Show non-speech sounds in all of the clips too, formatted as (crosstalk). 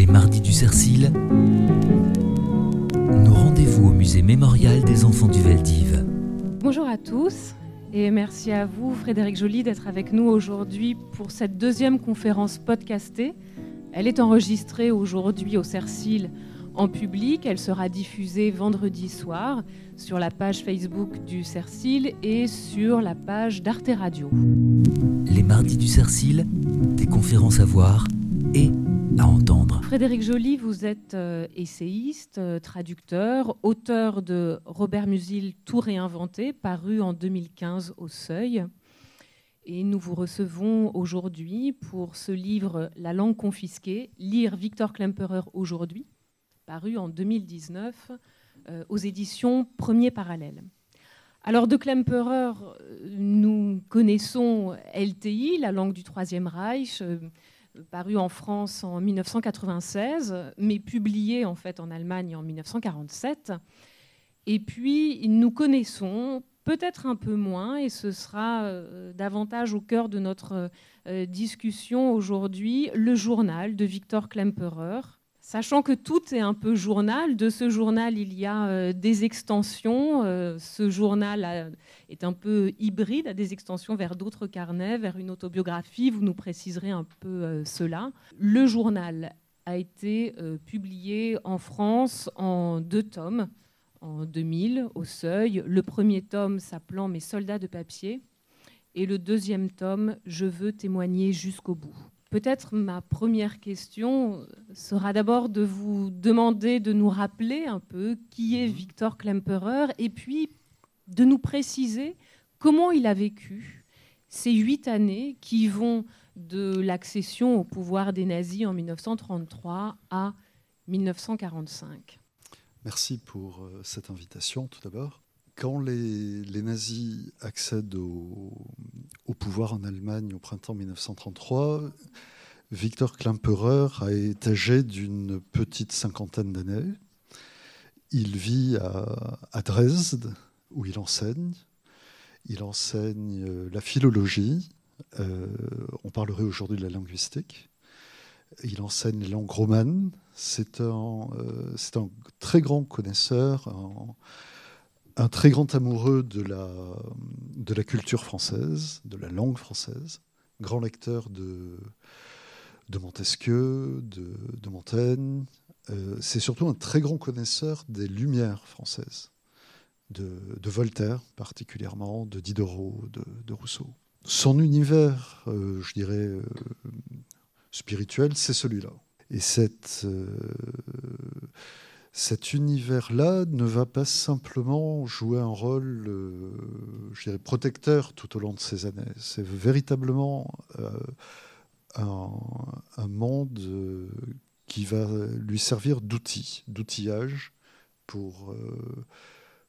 Les mardis du Cercil, nos rendez-vous au musée mémorial des enfants du Veldiv. Bonjour à tous et merci à vous, Frédéric Joly, d'être avec nous aujourd'hui pour cette deuxième conférence podcastée. Elle est enregistrée aujourd'hui au Cercil en public. Elle sera diffusée vendredi soir sur la page Facebook du Cercil et sur la page d'Arte Radio. Les mardis du Cercil, des conférences à voir et à entendre. Frédéric Joly, vous êtes euh, essayiste, euh, traducteur, auteur de Robert Musil Tout réinventé, paru en 2015 au Seuil. Et nous vous recevons aujourd'hui pour ce livre La langue confisquée, lire Victor Klemperer aujourd'hui, paru en 2019 euh, aux éditions Premier Parallèle. Alors de Klemperer, nous connaissons LTI, la langue du Troisième Reich, paru en France en 1996, mais publié en fait en Allemagne en 1947. Et puis nous connaissons peut-être un peu moins, et ce sera euh, davantage au cœur de notre euh, discussion aujourd'hui, le journal de Victor Klemperer, Sachant que tout est un peu journal, de ce journal il y a euh, des extensions. Euh, ce journal est un peu hybride, a des extensions vers d'autres carnets, vers une autobiographie. Vous nous préciserez un peu euh, cela. Le journal a été publié en France en deux tomes, en 2000 au Seuil. Le premier tome s'appelant Mes soldats de papier et le deuxième tome Je veux témoigner jusqu'au bout. Peut-être ma première question sera d'abord de vous demander de nous rappeler un peu qui est mhm. Victor Klemperer et puis de nous préciser comment il a vécu ces huit années qui vont de l'accession au pouvoir des nazis en 1933 à 1945. Merci pour euh, cette invitation tout d'abord. Quand les, nazis accèdent au, pouvoir en Allemagne au printemps 1933, Victor Klemperer est âgé d'une petite cinquantaine d'années. Il vit à, Dresde, où il enseigne. Il enseigne euh, la philologie. Euh, on parlerait aujourd'hui de la linguistique. Il enseigne les langues romanes. C'est un, euh, un, très grand connaisseur, un, très grand amoureux de la, de la culture française, de la langue française, grand lecteur de, de Montesquieu, de, Montaigne. Euh, c'est surtout un très grand connaisseur des Lumières françaises, de, Voltaire particulièrement, de Diderot, de, Rousseau. Son univers, euh, je dirais, euh, spirituel, c'est celui-là. Et cette, cet univers-là ne va pas simplement jouer un rôle, je dirais, protecteur tout au long de ces années. C'est véritablement un, monde euh, qui va lui servir d'outil, d'outillage pour, euh,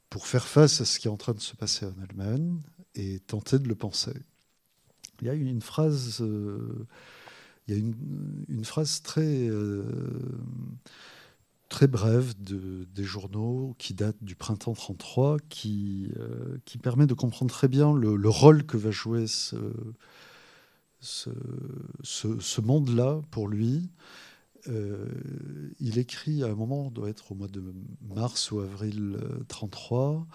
pour faire face à ce qui est en train de se passer en Allemagne et tenter de le penser. Il y a une phrase, euh, il y a une phrase très, très brève de, des journaux qui date du printemps 33 qui, qui permet de comprendre très bien le, le rôle que va jouer ce ce, monde-là, pour lui, euh, il écrit à un moment, doit être au mois de mars ou avril 33,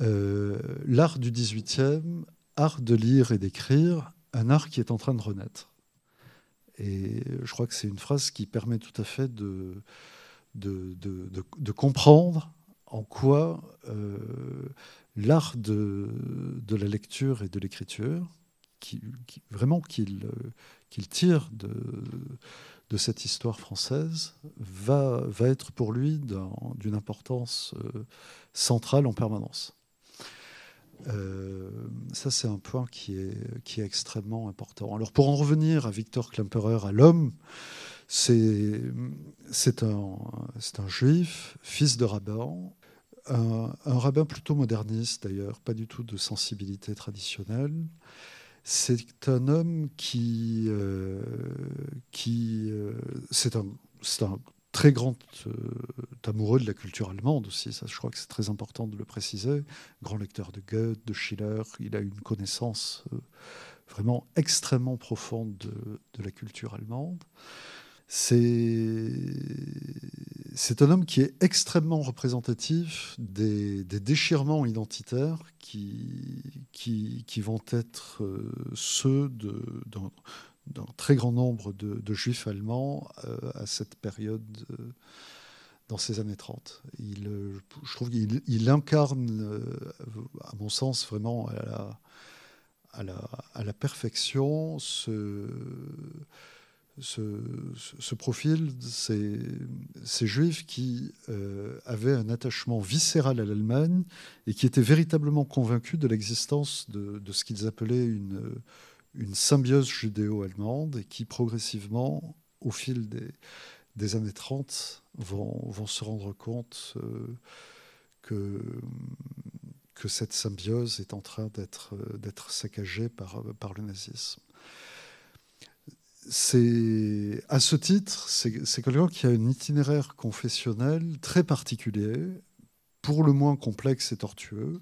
euh, euh, l'art du 18e, art de lire et d'écrire, un art qui est en train de renaître. Et je crois que c'est une phrase qui permet tout à fait de, de, de, comprendre en quoi l'art de, de la lecture et de l'écriture, vraiment qu'il euh, qu'il tire de, de, cette histoire française va, va être pour lui d'une importance euh, centrale en permanence. Euh, ça, c'est un point qui est, qui est extrêmement important. Alors, pour en revenir à Victor Klemperer, à l'homme, c'est un, juif, fils de rabbin, un, rabbin plutôt moderniste d'ailleurs, pas du tout de sensibilité traditionnelle, c'est un homme qui, euh, euh, c'est un, très grand euh, amoureux de la culture allemande aussi. Je crois que c'est très important de le préciser. Grand lecteur de Goethe, de Schiller. Il a une connaissance vraiment extrêmement profonde de, de, la culture allemande. C'est un homme qui est extrêmement représentatif des, déchirements identitaires qui, qui, vont être euh, ceux d'un très grand nombre de, juifs allemands euh, à cette période euh, dans ces années 30. Il, je trouve qu'il incarne, à mon sens, vraiment à la, à la, à la perfection ce ce, profil, ces, juifs qui euh, avaient un attachement viscéral à l'Allemagne et qui étaient véritablement convaincus de l'existence de, ce qu'ils appelaient une, symbiose judéo-allemande et qui progressivement, au fil des, années 30, vont, se rendre compte euh, que, cette symbiose est en train d'être saccagée par le nazisme c'est à ce titre, c'est quelqu'un qui a un itinéraire confessionnel très particulier, pour le moins complexe et tortueux,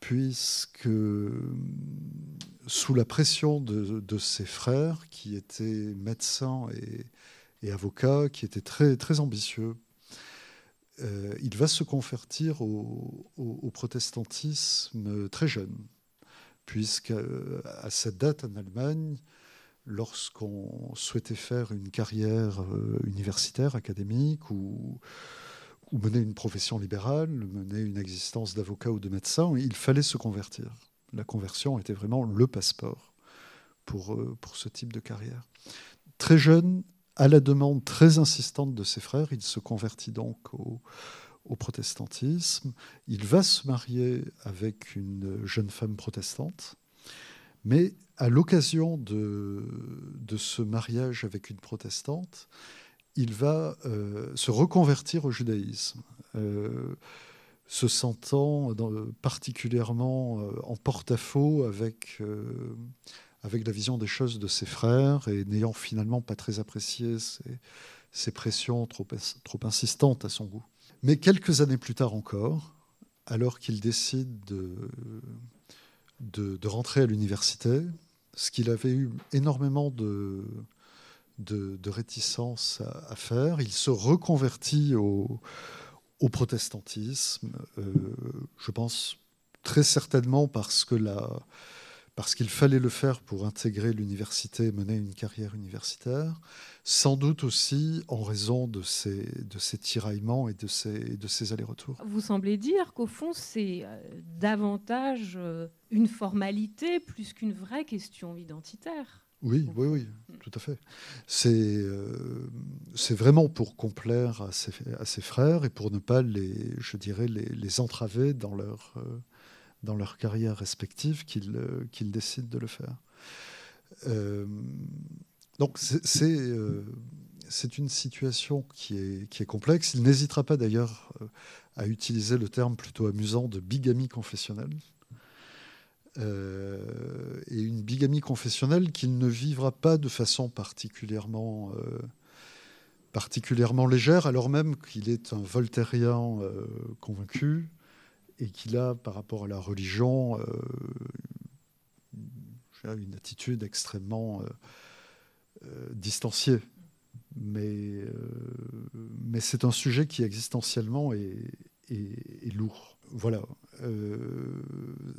puisque sous la pression de, ses frères, qui étaient médecins et, avocats, qui étaient très, très ambitieux, euh, il va se convertir au, protestantisme très jeune, puisqu'à à cette date en Allemagne, lorsqu'on souhaitait faire une carrière euh, universitaire, académique, ou, mener une profession libérale, mener une existence d'avocat ou de médecin, il fallait se convertir. La conversion était vraiment le passeport pour, euh, pour ce type de carrière. Très jeune, à la demande très insistante de ses frères, il se convertit donc au, au protestantisme. Il va se marier avec une jeune femme protestante, mais à l'occasion de, ce mariage avec une protestante, il va euh, se reconvertir au judaïsme, euh, se sentant particulièrement euh, en porte-à-faux avec, avec la vision des choses de ses frères et n'ayant finalement pas très apprécié ses, pressions trop, trop insistantes à son goût. Mais quelques années plus tard encore, alors qu'il décide de, de, rentrer à l'université, ce qu'il avait eu énormément de, de, réticence à, faire. Il se reconvertit au, protestantisme, euh, je pense très certainement parce que la, parce qu'il fallait le faire pour intégrer l'université et mener une carrière universitaire, sans doute aussi en raison de ces, de ces tiraillements et de ces, de ces allers-retours. Vous semblez dire qu'au fond, c'est euh, davantage euh, une formalité plus qu'une vraie question identitaire. Oui, oui, oui, tout à fait. C'est euh, vraiment pour complaire à ses, à ses, frères et pour ne pas les, je dirais, les, les entraver dans leur, dans leur carrière respective qu'ils euh, décident de le faire. Euh, donc euh, c'est une situation qui est, complexe. Il n'hésitera pas d'ailleurs à utiliser le terme plutôt amusant de bigamie confessionnelle. et une bigamie confessionnelle qu'il ne vivra pas de façon particulièrement, particulièrement légère, alors même qu'il est un voltairien convaincu, et qu'il a, par rapport à la religion, euh, une attitude extrêmement euh, euh, distanciée. Mais, mais c'est un sujet qui existentiellement est, est, lourd. Voilà.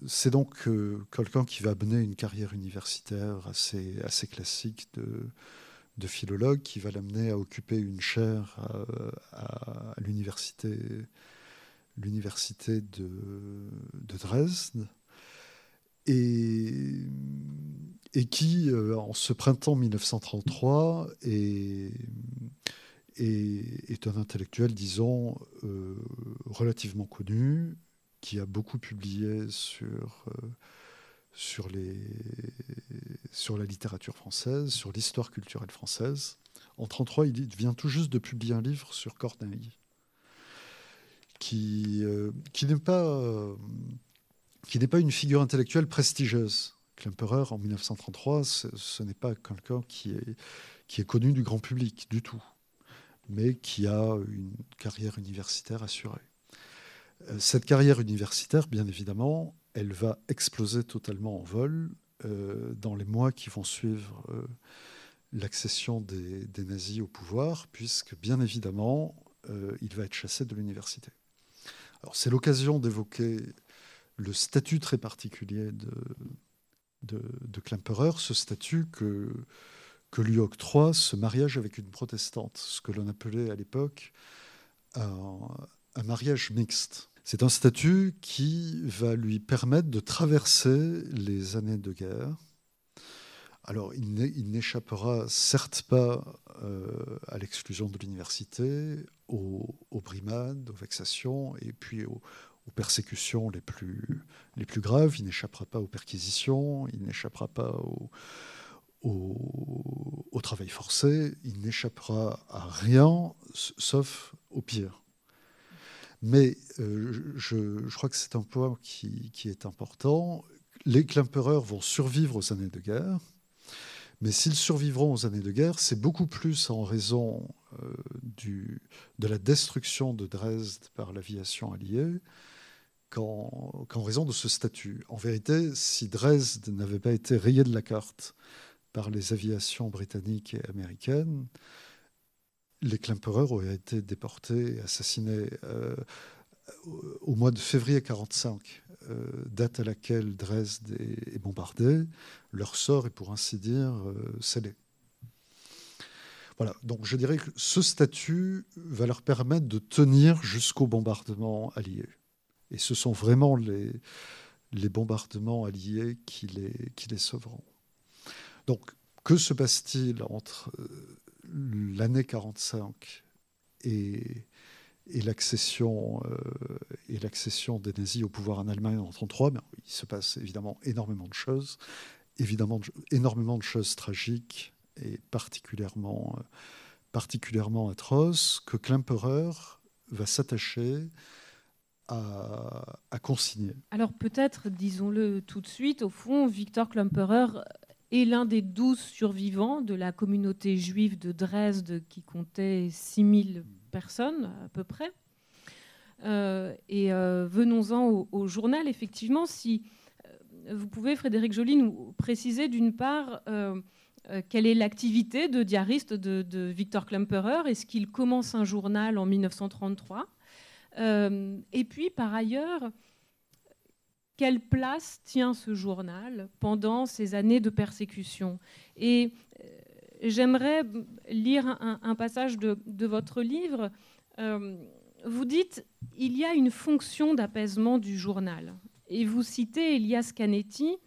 c'est donc quelqu'un qui va mener une carrière universitaire assez, assez classique de, de philologue, qui va l'amener à occuper une chaire à, à l'université l'université de, Dresde, et, qui, euh, en ce printemps 1933, est, est, un intellectuel, disons, euh, relativement connu, qui a beaucoup publié sur, euh, sur, les, sur la littérature française, sur l'histoire culturelle française. En 1933, il vient tout juste de publier un livre sur Corneille qui, euh, qui n'est pas, euh, qui n'est pas une figure intellectuelle prestigieuse. Klemperer, en 1933, ce, n'est pas quelqu'un qui est, connu du grand public du tout, mais qui a une carrière universitaire assurée. Euh, cette carrière universitaire, bien évidemment, elle va exploser totalement en vol dans les mois qui vont suivre l'accession des, nazis au pouvoir, puisque bien évidemment, il va être chassé de l'université. C'est l'occasion d'évoquer le statut très particulier de, de, Klemperer, ce statut que, que lui octroie ce mariage avec une protestante, ce que l'on appelait à l'époque un, un mariage mixte. C'est un statut qui va lui permettre de traverser les années de guerre. Alors, il n'échappera certes pas euh, à l'exclusion de l'université, aux, brimades, aux vexations et puis aux, persécutions les plus, les plus graves. Il n'échappera pas aux perquisitions, il n'échappera pas au, travail forcé, il n'échappera à rien sauf au pire. Mais euh, je, crois que c'est un point qui, est important. Les Klempereurs vont survivre aux années de guerre, mais s'ils survivront aux années de guerre, c'est beaucoup plus en raison euh, de la destruction de Dresde par l'aviation alliée qu'en raison de ce statut. En vérité, si Dresde n'avait pas été rayé de la carte par les aviations britanniques et américaines, les Klemperer auraient été déportés et assassinés euh, au mois de février 1945, euh, date à laquelle Dresde est, bombardée. Leur sort est, pour ainsi dire, euh, scellé. Voilà, donc je dirais que ce statut va leur permettre de tenir jusqu'au bombardement allié. Et ce sont vraiment les, les bombardements alliés qui les, qui les sauveront. Donc, que se passe-t-il entre l'année 45 et, et l'accession euh, des nazis au pouvoir en Allemagne en 1933, ben, il se passe évidemment énormément de choses, évidemment énormément de choses tragiques et particulièrement, euh, particulièrement atroces que Klemperer va s'attacher à, à, consigner. Alors peut-être, disons-le tout de suite, au fond, Victor Klemperer est l'un des douze survivants de la communauté juive de Dresde qui comptait 6000 personnes à peu près. Euh, et euh, venons-en au, journal. Effectivement, si euh, vous pouvez, Frédéric Joly, nous préciser d'une part quelle est l'activité de diariste de, de Victor Klemperer? Est-ce qu'il commence un journal en 1933 Et puis, par ailleurs, quelle place tient ce journal pendant ces années de persécution? Et j'aimerais lire un, passage de, votre livre. Euh, vous dites il y a une fonction d'apaisement du journal. Et vous citez Elias Canetti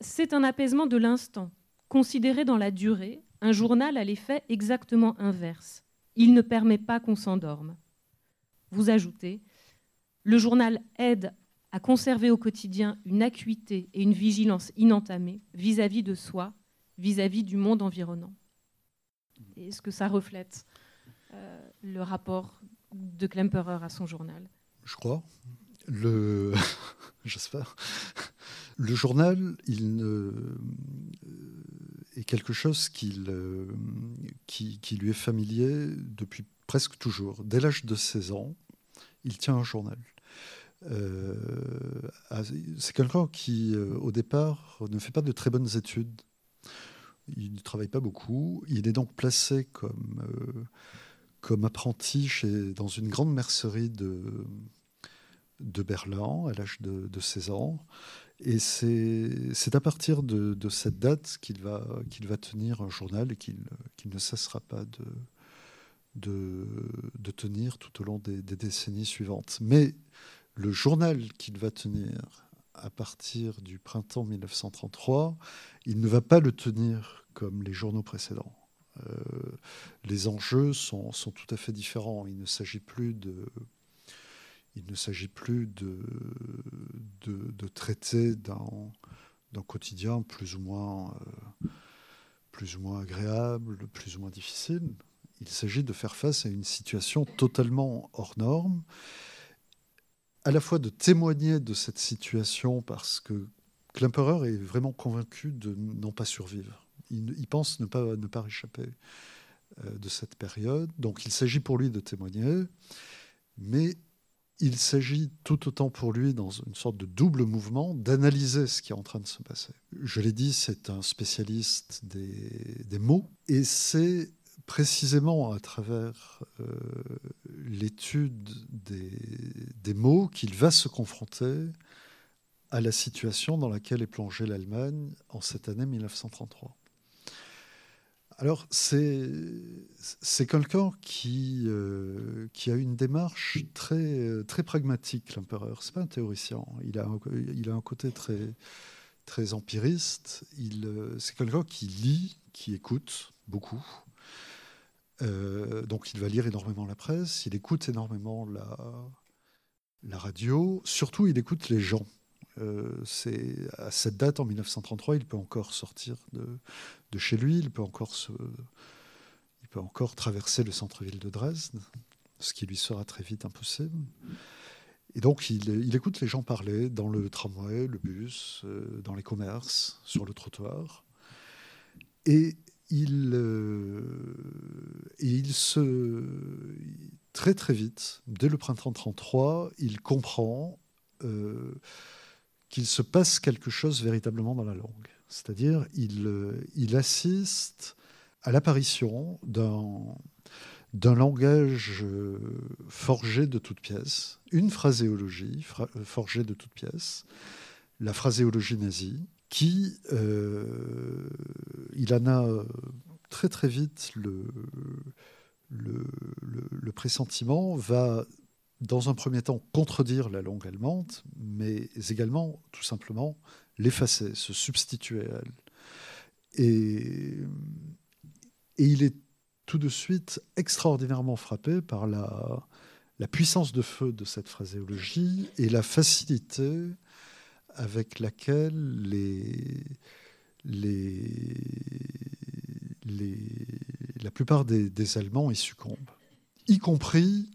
c'est un apaisement de l'instant. Considéré dans la durée, un journal a l'effet exactement inverse. Il ne permet pas qu'on s'endorme. Vous ajoutez le journal aide à conserver au quotidien une acuité et une vigilance inentamée vis-à-vis de soi, vis-à-vis du monde environnant. Est-ce que ça reflète euh, le rapport de Klemperer à son journal Je crois. Le... (laughs) J'espère. Le journal, il ne... est quelque chose euh, qui, lui est familier depuis presque toujours. Dès l'âge de 16 ans, il tient un journal. Euh, c'est quelqu'un qui, euh, au départ, ne fait pas de très bonnes études. Il ne travaille pas beaucoup. Il est donc placé comme, euh, comme apprenti chez, dans une grande mercerie de, de Berlin à l'âge de, 16 ans. Et c'est à partir de, cette date qu'il va, qu'il va tenir un journal et qu'il ne cessera pas de, de, de, tenir tout au long des décennies suivantes. Mais le journal qu'il va tenir à partir du printemps 1933, il ne va pas le tenir comme les journaux précédents. Euh, les enjeux sont, tout à fait différents. Il ne s'agit plus de, il ne s'agit plus de, de, traiter d'un quotidien plus ou moins euh, plus ou moins agréable, plus ou moins difficile. Il s'agit de faire face à une situation totalement hors norme à la fois de témoigner de cette situation parce que Klemperer est vraiment convaincu de n'en pas survivre. Il, pense ne pas, ne pas réchapper euh, de cette période. Donc il s'agit pour lui de témoigner, mais il s'agit tout autant pour lui, dans une sorte de double mouvement, d'analyser ce qui est en train de se passer. Je l'ai dit, c'est un spécialiste des, mots, et c'est précisément à travers euh, l'étude des, des, mots qu'il va se confronter à la situation dans laquelle est plongée l'Allemagne en cette année 1933. Alors, c'est quelqu'un qui, euh, qui a une démarche très, très pragmatique, l'empereur. Ce n'est pas un théoricien. Il a il a un côté très, très empiriste. Euh, c'est quelqu'un qui lit, qui écoute beaucoup. Euh, donc, il va lire énormément la presse. Il écoute énormément la, la radio. Surtout, il écoute les gens. Euh, c'est à cette date, en 1933, il peut encore sortir de, chez lui, il peut encore, il peut encore traverser le centre-ville de Dresde, ce qui lui sera très vite impossible. Et donc, il, écoute les gens parler dans le tramway, le bus, euh, dans les commerces, sur le trottoir. Et il, euh, et il se. Très, très vite, dès le printemps 33, il comprend qu'il se passe quelque chose véritablement dans la langue. C'est-à-dire, il, euh, assiste à l'apparition d'un langage euh, forgé de toutes pièces, une phraséologie euh, forgée de toutes pièces, la phraséologie nazie, qui, il en a très très vite le, le pressentiment, va dans un premier temps, contredire la langue allemande, mais également, tout simplement, l'effacer, se substituer à elle. Et, il est tout de suite extraordinairement frappé par la, puissance de feu de cette phraséologie et la facilité avec laquelle la plupart des, des Allemands y succombent, y compris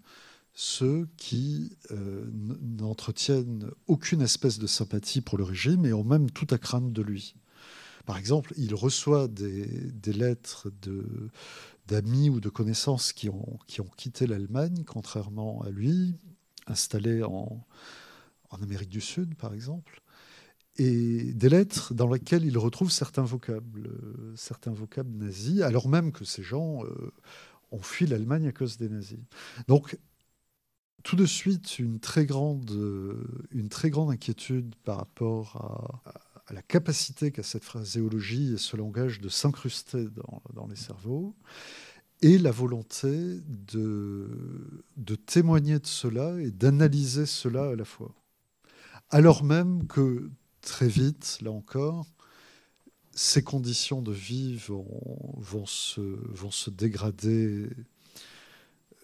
ceux qui euh, n'entretiennent aucune espèce de sympathie pour le régime et ont même tout à craindre de lui. Par exemple, il reçoit des, lettres d'amis ou de connaissances qui ont, qui ont quitté l'Allemagne, contrairement à lui, installés en, Amérique du Sud, par exemple, et des lettres dans lesquelles il retrouve certains vocables, certains vocables nazis, alors même que ces gens euh, ont fui l'Allemagne à cause des nazis. Donc, tout de suite une très grande, euh, une très grande inquiétude par rapport à, la capacité qu'a cette phraséologie et ce langage de s'incruster dans, les cerveaux, et la volonté de, de témoigner de cela et d'analyser cela à la fois. Alors même que très vite, là encore, ces conditions de vie vont, se, vont se dégrader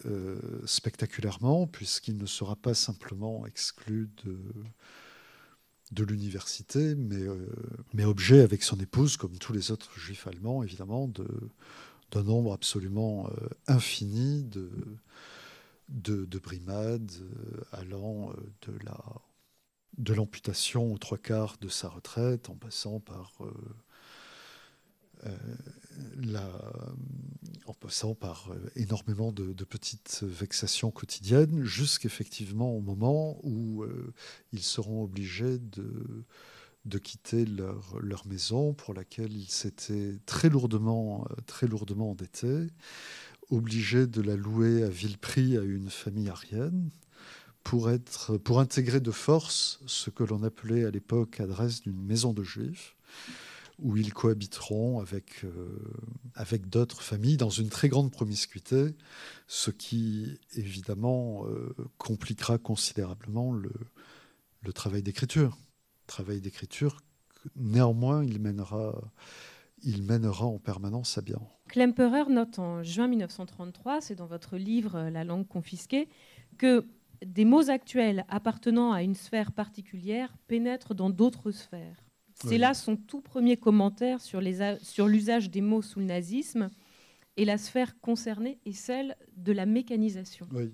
euh, spectaculairement, puisqu'il ne sera pas simplement exclu de, l'université, mais, euh, mais objet avec son épouse, comme tous les autres juifs allemands, évidemment, d'un nombre absolument euh, infini de brimades allant de la de l'amputation aux trois quarts de sa retraite, en passant par la, en passant par euh, énormément de, petites vexations quotidiennes, jusqu'effectivement au moment où euh, ils seront obligés de, quitter leur, maison pour laquelle ils s'étaient très lourdement, euh, très lourdement endettés, obligés de la louer à vil prix à une famille arienne pour, être, pour intégrer de force ce que l'on appelait à l'époque adresse d'une maison de juifs où ils cohabiteront avec, euh, avec d'autres familles dans une très grande promiscuité, ce qui évidemment euh, compliquera considérablement le, travail d'écriture. Travail d'écriture, néanmoins, il mènera, il mènera en permanence à bien. Klemperer note en juin 1933, c'est dans votre livre La langue confisquée, que des mots actuels appartenant à une sphère particulière pénètrent dans d'autres sphères. C'est là son tout premier commentaire sur l'usage des mots sous le nazisme. Et la sphère concernée est celle de la mécanisation. Oui.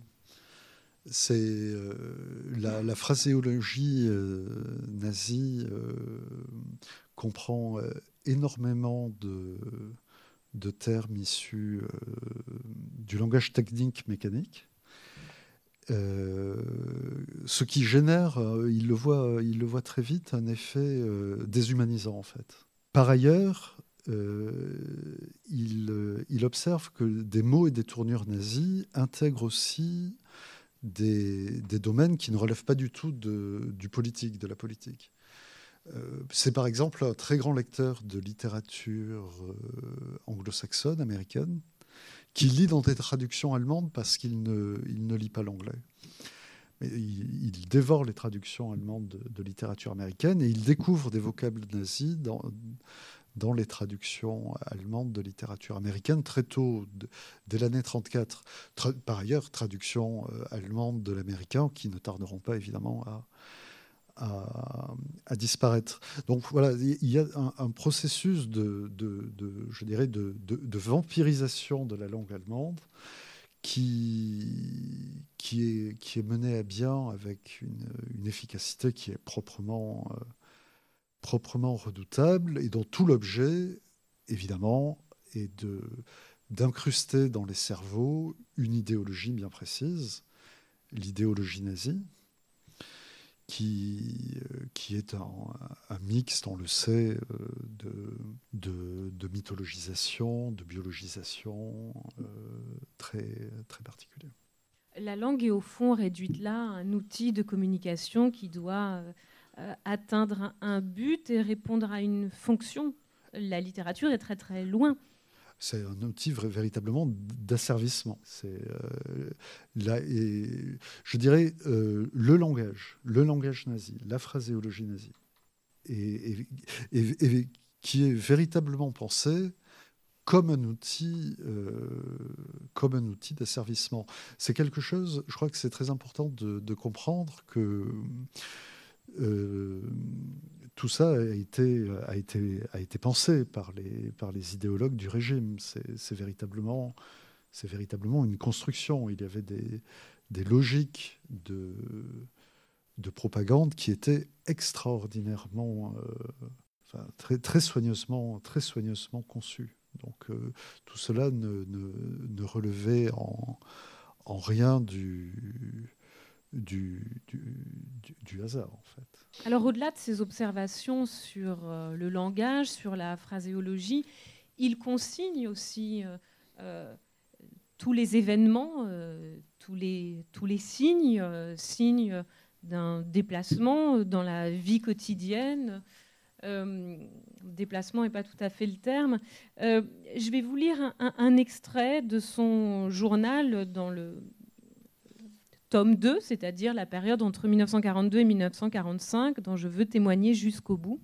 C'est euh, la, phraséologie euh, nazie euh, comprend énormément de, de, termes issus du langage technique mécanique. Ce qui génère, il, le voit, il le voit très vite, un effet déshumanisant en fait. Par ailleurs, il, observe que des mots et des tournures nazis intègrent aussi des, domaines qui ne relèvent pas du tout du politique, de la politique. Euh, c'est par exemple un très grand lecteur de littérature euh, anglo-saxonne, américaine, qui lit dans des traductions allemandes parce qu'il ne, lit pas l'anglais. Mais il, dévore les traductions allemandes de, littérature américaine et il découvre des vocables nazis dans, dans les traductions allemandes de littérature américaine très tôt, dès l'année 34. par ailleurs, traductions euh, allemandes de l'américain qui ne tarderont pas évidemment à, à, disparaître. Donc voilà, il y a un, processus de, de, je dirais, de, vampirisation de la langue allemande qui, est, qui est mené à bien avec une, efficacité qui est proprement... Euh, proprement redoutable et dont tout l'objet, évidemment, est d'incruster dans les cerveaux une idéologie bien précise, l'idéologie nazie, qui, euh, qui est un, un, mixte, on le sait, euh, de, de, de mythologisation, de biologisation euh, très, très particulier. La langue est au fond réduite là un outil de communication qui doit atteindre un but et répondre à une fonction. La littérature est très très loin. C'est un outil véritablement d'asservissement. C'est euh, là je dirais euh, le langage, le langage nazi, la phraséologie nazie, et, qui est véritablement pensé comme un outil, comme un outil d'asservissement. C'est quelque chose. Je crois que c'est très important de comprendre que euh, tout ça a été, a, été, a été pensé par les, par les idéologues du régime. C'est véritablement, véritablement une construction. Il y avait des, des logiques de, de propagande qui étaient extraordinairement, euh, très, très, soigneusement, très soigneusement conçues. Donc euh, tout cela ne, relevait en rien du, du, hasard, en fait. Alors, au-delà de ces observations sur euh, le langage, sur la phraséologie, il consigne aussi euh, euh, tous les événements, tous, les, tous les signes, signes d'un déplacement dans la vie quotidienne. déplacement n'est pas tout à fait le terme. je vais vous lire un, extrait de son journal dans le, tome 2, c'est-à-dire la période entre 1942 et 1945, dont je veux témoigner jusqu'au bout,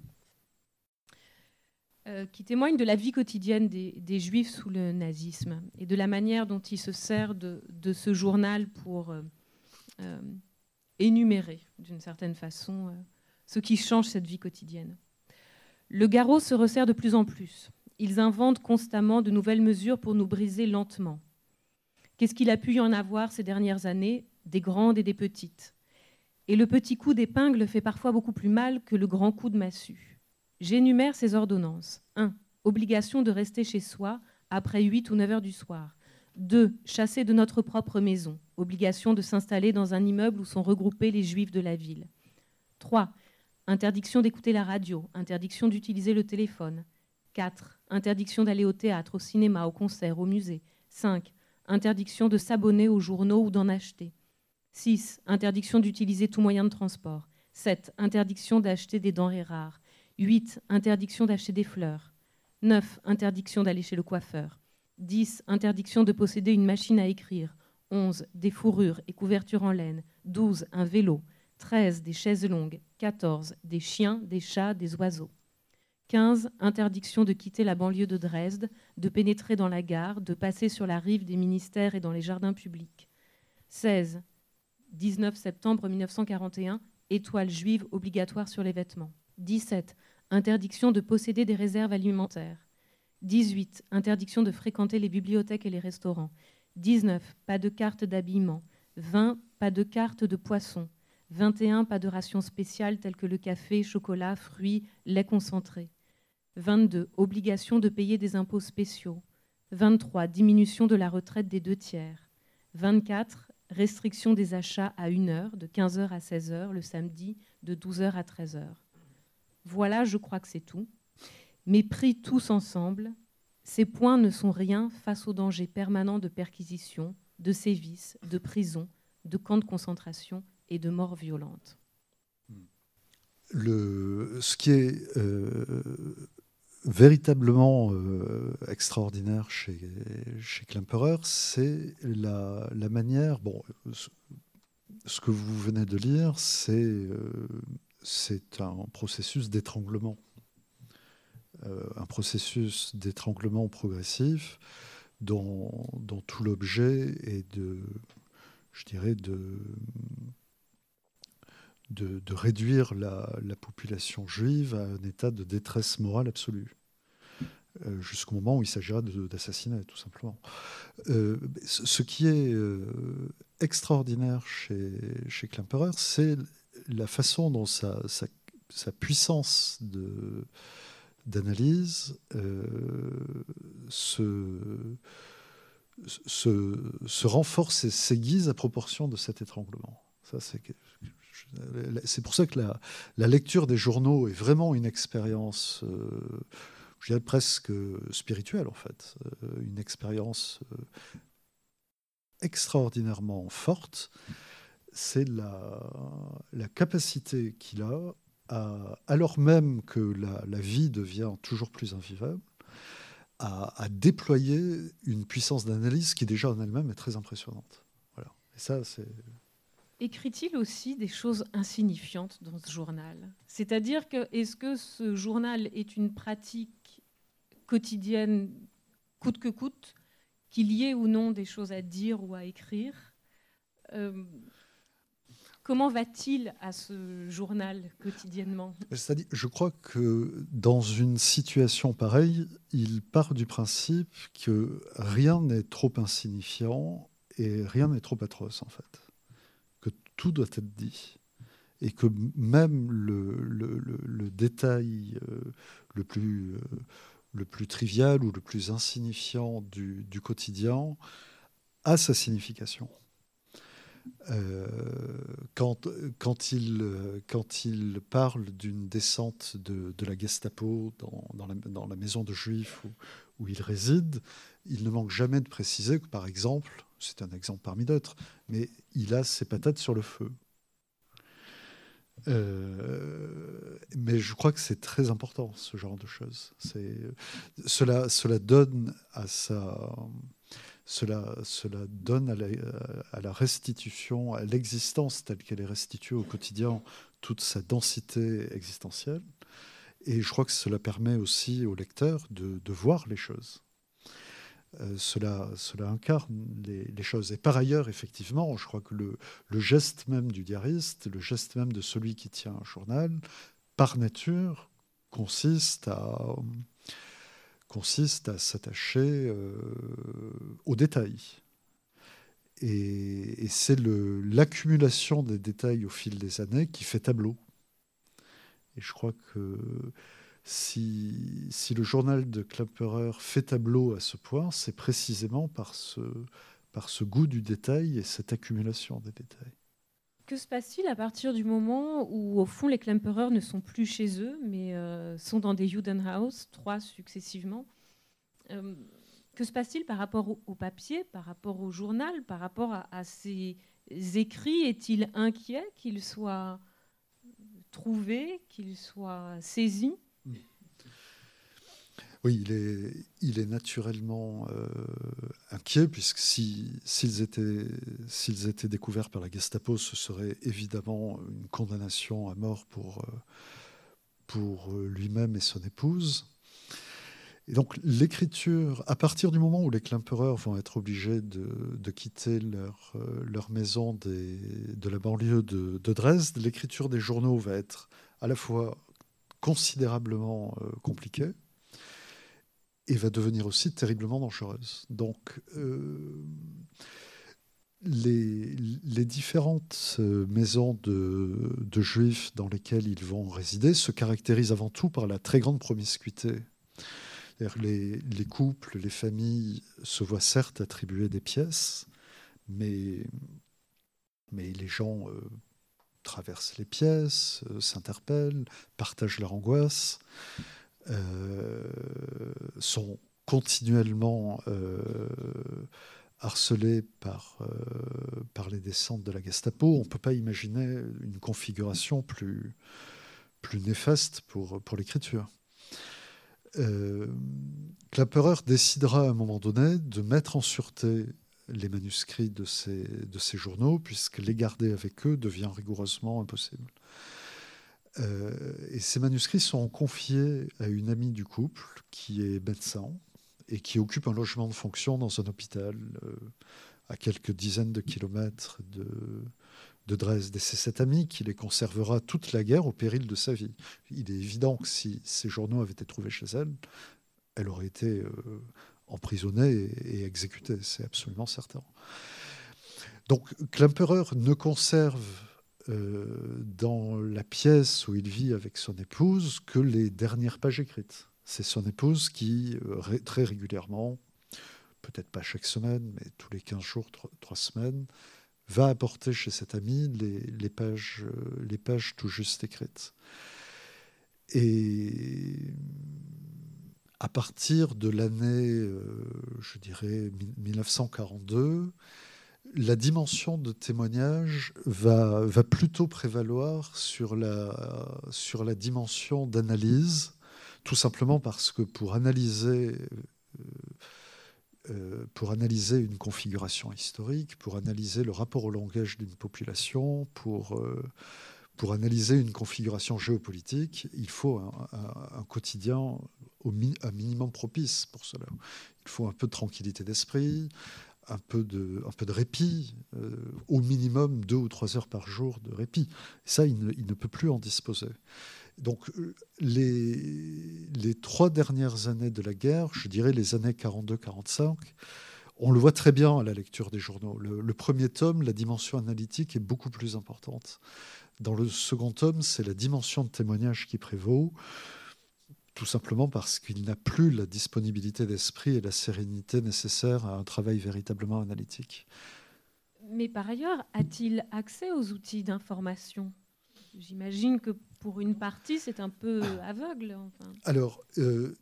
euh, qui témoigne de la vie quotidienne des, Juifs sous le nazisme et de la manière dont il se sert de, ce journal pour euh, euh, énumérer, d'une certaine façon, ce qui change cette vie quotidienne. Le garrot se resserre de plus en plus. Ils inventent constamment de nouvelles mesures pour nous briser lentement. Qu'est-ce qu'il a pu y en avoir ces dernières années? Des grandes et des petites. Et le petit coup d'épingle fait parfois beaucoup plus mal que le grand coup de massue. J'énumère ces ordonnances. 1. Obligation de rester chez soi après 8 ou 9 heures du soir. 2. Chasser de notre propre maison. Obligation de s'installer dans un immeuble où sont regroupés les juifs de la ville. 3. Interdiction d'écouter la radio. Interdiction d'utiliser le téléphone. 4. Interdiction d'aller au théâtre, au cinéma, au concert, au musée. 5. Interdiction de s'abonner aux journaux ou d'en acheter. 6. Interdiction d'utiliser tout moyen de transport. 7. Interdiction d'acheter des denrées rares. 8. Interdiction d'acheter des fleurs. 9. Interdiction d'aller chez le coiffeur. 10. Interdiction de posséder une machine à écrire. 11. Des fourrures et couvertures en laine. 12. Un vélo. 13. Des chaises longues. 14. Des chiens, des chats, des oiseaux. 15. Interdiction de quitter la banlieue de Dresde, de pénétrer dans la gare, de passer sur la rive des ministères et dans les jardins publics. 16. 19 septembre 1941, étoile juive obligatoire sur les vêtements. 17. Interdiction de posséder des réserves alimentaires. 18. Interdiction de fréquenter les bibliothèques et les restaurants. 19. Pas de carte d'habillement. 20. Pas de carte de poisson. 21. Pas de rations spéciales telles que le café, chocolat, fruits, lait concentré. 22. Obligation de payer des impôts spéciaux. 23. Diminution de la retraite des deux tiers. 24 restriction des achats à 1 heure, de 15h à 16h, le samedi, de 12h à 13h. Voilà, je crois que c'est tout. Mais pris tous ensemble, ces points ne sont rien face au danger permanent de perquisition, de sévices, de prison, de camps de concentration et de morts violentes. Le, ce qui est euh, véritablement euh, extraordinaire chez, chez Klemperer, c'est la, manière. Bon, ce, que vous venez de lire, c'est euh, un processus d'étranglement. un processus d'étranglement progressif dont tout l'objet est de, je dirais, de, de, réduire la, population juive à un état de détresse morale absolue. Euh, jusqu'au moment où il s'agira d'assassiner, tout simplement. Euh, ce qui est euh, extraordinaire chez, chez c'est la façon dont sa, sa, puissance d'analyse se, se, se, renforce et s'aiguise à proportion de cet étranglement. Ça, c'est c'est pour ça que la, lecture des journaux est vraiment une expérience, euh, presque spirituelle en fait, euh, une expérience euh, extraordinairement forte. C'est la, capacité qu'il a, alors même que la, vie devient toujours plus invivable, à, à déployer une puissance d'analyse qui déjà en elle-même est très impressionnante. Voilà. Et ça, c'est Écrit-il aussi des choses insignifiantes dans ce journal? C'est-à-dire que est-ce que ce journal est une pratique quotidienne, coûte que coûte, qu'il y ait ou non des choses à dire ou à écrire? Euh, Comment va-t-il à ce journal quotidiennement? C'est-à-dire, je crois que dans une situation pareille, il part du principe que rien n'est trop insignifiant et rien n'est trop atroce en fait tout doit être dit. Et que même le, détail euh, le, plus, euh, le plus trivial ou le plus insignifiant du, quotidien a sa signification. Euh, quand, quand, il, quand il parle d'une descente de, de, la Gestapo dans, dans, la, maison de juifs où, il réside, il ne manque jamais de préciser que, par exemple, c'est un exemple parmi d'autres, mais il a ses patates sur le feu. Euh, mais je crois que c'est très important ce genre de choses. Cela, donne à la, restitution, à l'existence telle qu'elle est restituée au quotidien, toute sa densité existentielle. Et je crois que cela permet aussi au lecteur de voir les choses. Euh, cela, cela incarne les, choses. Et par ailleurs, effectivement, je crois que le, geste même du diariste, le geste même de celui qui tient un journal, par nature, consiste à, s'attacher euh, aux détails. Et, et c'est l'accumulation des détails au fil des années qui fait tableau. Et je crois que si, le journal de Klemperer fait tableau à ce point, c'est précisément par ce, goût du détail et cette accumulation des détails. Que se passe-t-il à partir du moment où, au fond, les Klemperer ne sont plus chez eux, mais euh, sont dans des Judenhaus, trois successivement? Euh, Que se passe-t-il par rapport au, papier, par rapport au journal, par rapport à ces écrits? Est-il inquiet qu'ils soient trouvés, qu'ils soient saisis oui, il est, naturellement euh, inquiet, puisque s'ils étaient, découverts par la Gestapo, ce serait évidemment une condamnation à mort pour, euh, pour lui-même et son épouse. Et donc l'écriture, à partir du moment où les Klemperers vont être obligés de, quitter leur, euh, maison de la banlieue de Dresde, l'écriture des journaux va être à la fois considérablement compliquée, et va devenir aussi terriblement dangereuse. Donc, euh, les, différentes euh, maisons de, juifs dans lesquelles ils vont résider se caractérisent avant tout par la très grande promiscuité. Les, les, couples, les familles se voient certes attribuer des pièces, mais mais les gens traversent les pièces, s'interpellent, partagent leur angoisse, sont continuellement harcelés par, par les descentes de la Gestapo. On ne peut pas imaginer une configuration plus, plus néfaste pour, pour l'écriture. Euh, décidera à un moment donné de mettre en sûreté les manuscrits de ces, de ces journaux, puisque les garder avec eux devient rigoureusement impossible. Euh, et ces manuscrits sont confiés à une amie du couple qui est médecin et qui occupe un logement de fonction dans un hôpital euh, à quelques dizaines de kilomètres de, de Dresde. Et c'est cet ami qui les conservera toute la guerre au péril de sa vie. Il est évident que si ces journaux avaient été trouvés chez elle, elle aurait été euh, emprisonnée et, exécutée, c'est absolument certain. Donc Klemperer ne conserve euh, dans la pièce où il vit avec son épouse que les dernières pages écrites. C'est son épouse qui, euh, très régulièrement, peut-être pas chaque semaine, mais tous les 15 jours, 3 semaines, va apporter chez cet ami les, pages, euh, les pages tout juste écrites. Et à partir de l'année, je dirais, 1942, la dimension de témoignage va, plutôt prévaloir sur la, dimension d'analyse, tout simplement parce que pour analyser euh, euh, pour analyser une configuration historique, pour analyser le rapport au langage d'une population, pour, euh, pour analyser une configuration géopolitique, il faut un, quotidien au un minimum propice pour cela. Il faut un peu de tranquillité d'esprit, un peu de, un peu de répit, euh, au minimum deux ou trois heures par jour de répit. Ça, il ne, il ne peut plus en disposer. Donc euh, les, les, trois dernières années de la guerre, je dirais les années 42-45, on le voit très bien à la lecture des journaux. Le, premier tome, la dimension analytique est beaucoup plus importante. Dans le second tome, c'est la dimension de témoignage qui prévaut, tout simplement parce qu'il n'a plus la disponibilité d'esprit et la sérénité nécessaires à un travail véritablement analytique. Mais par ailleurs, a-t-il accès aux outils d'information? J'imagine que pour une partie, c'est un peu aveugle. Alors, euh,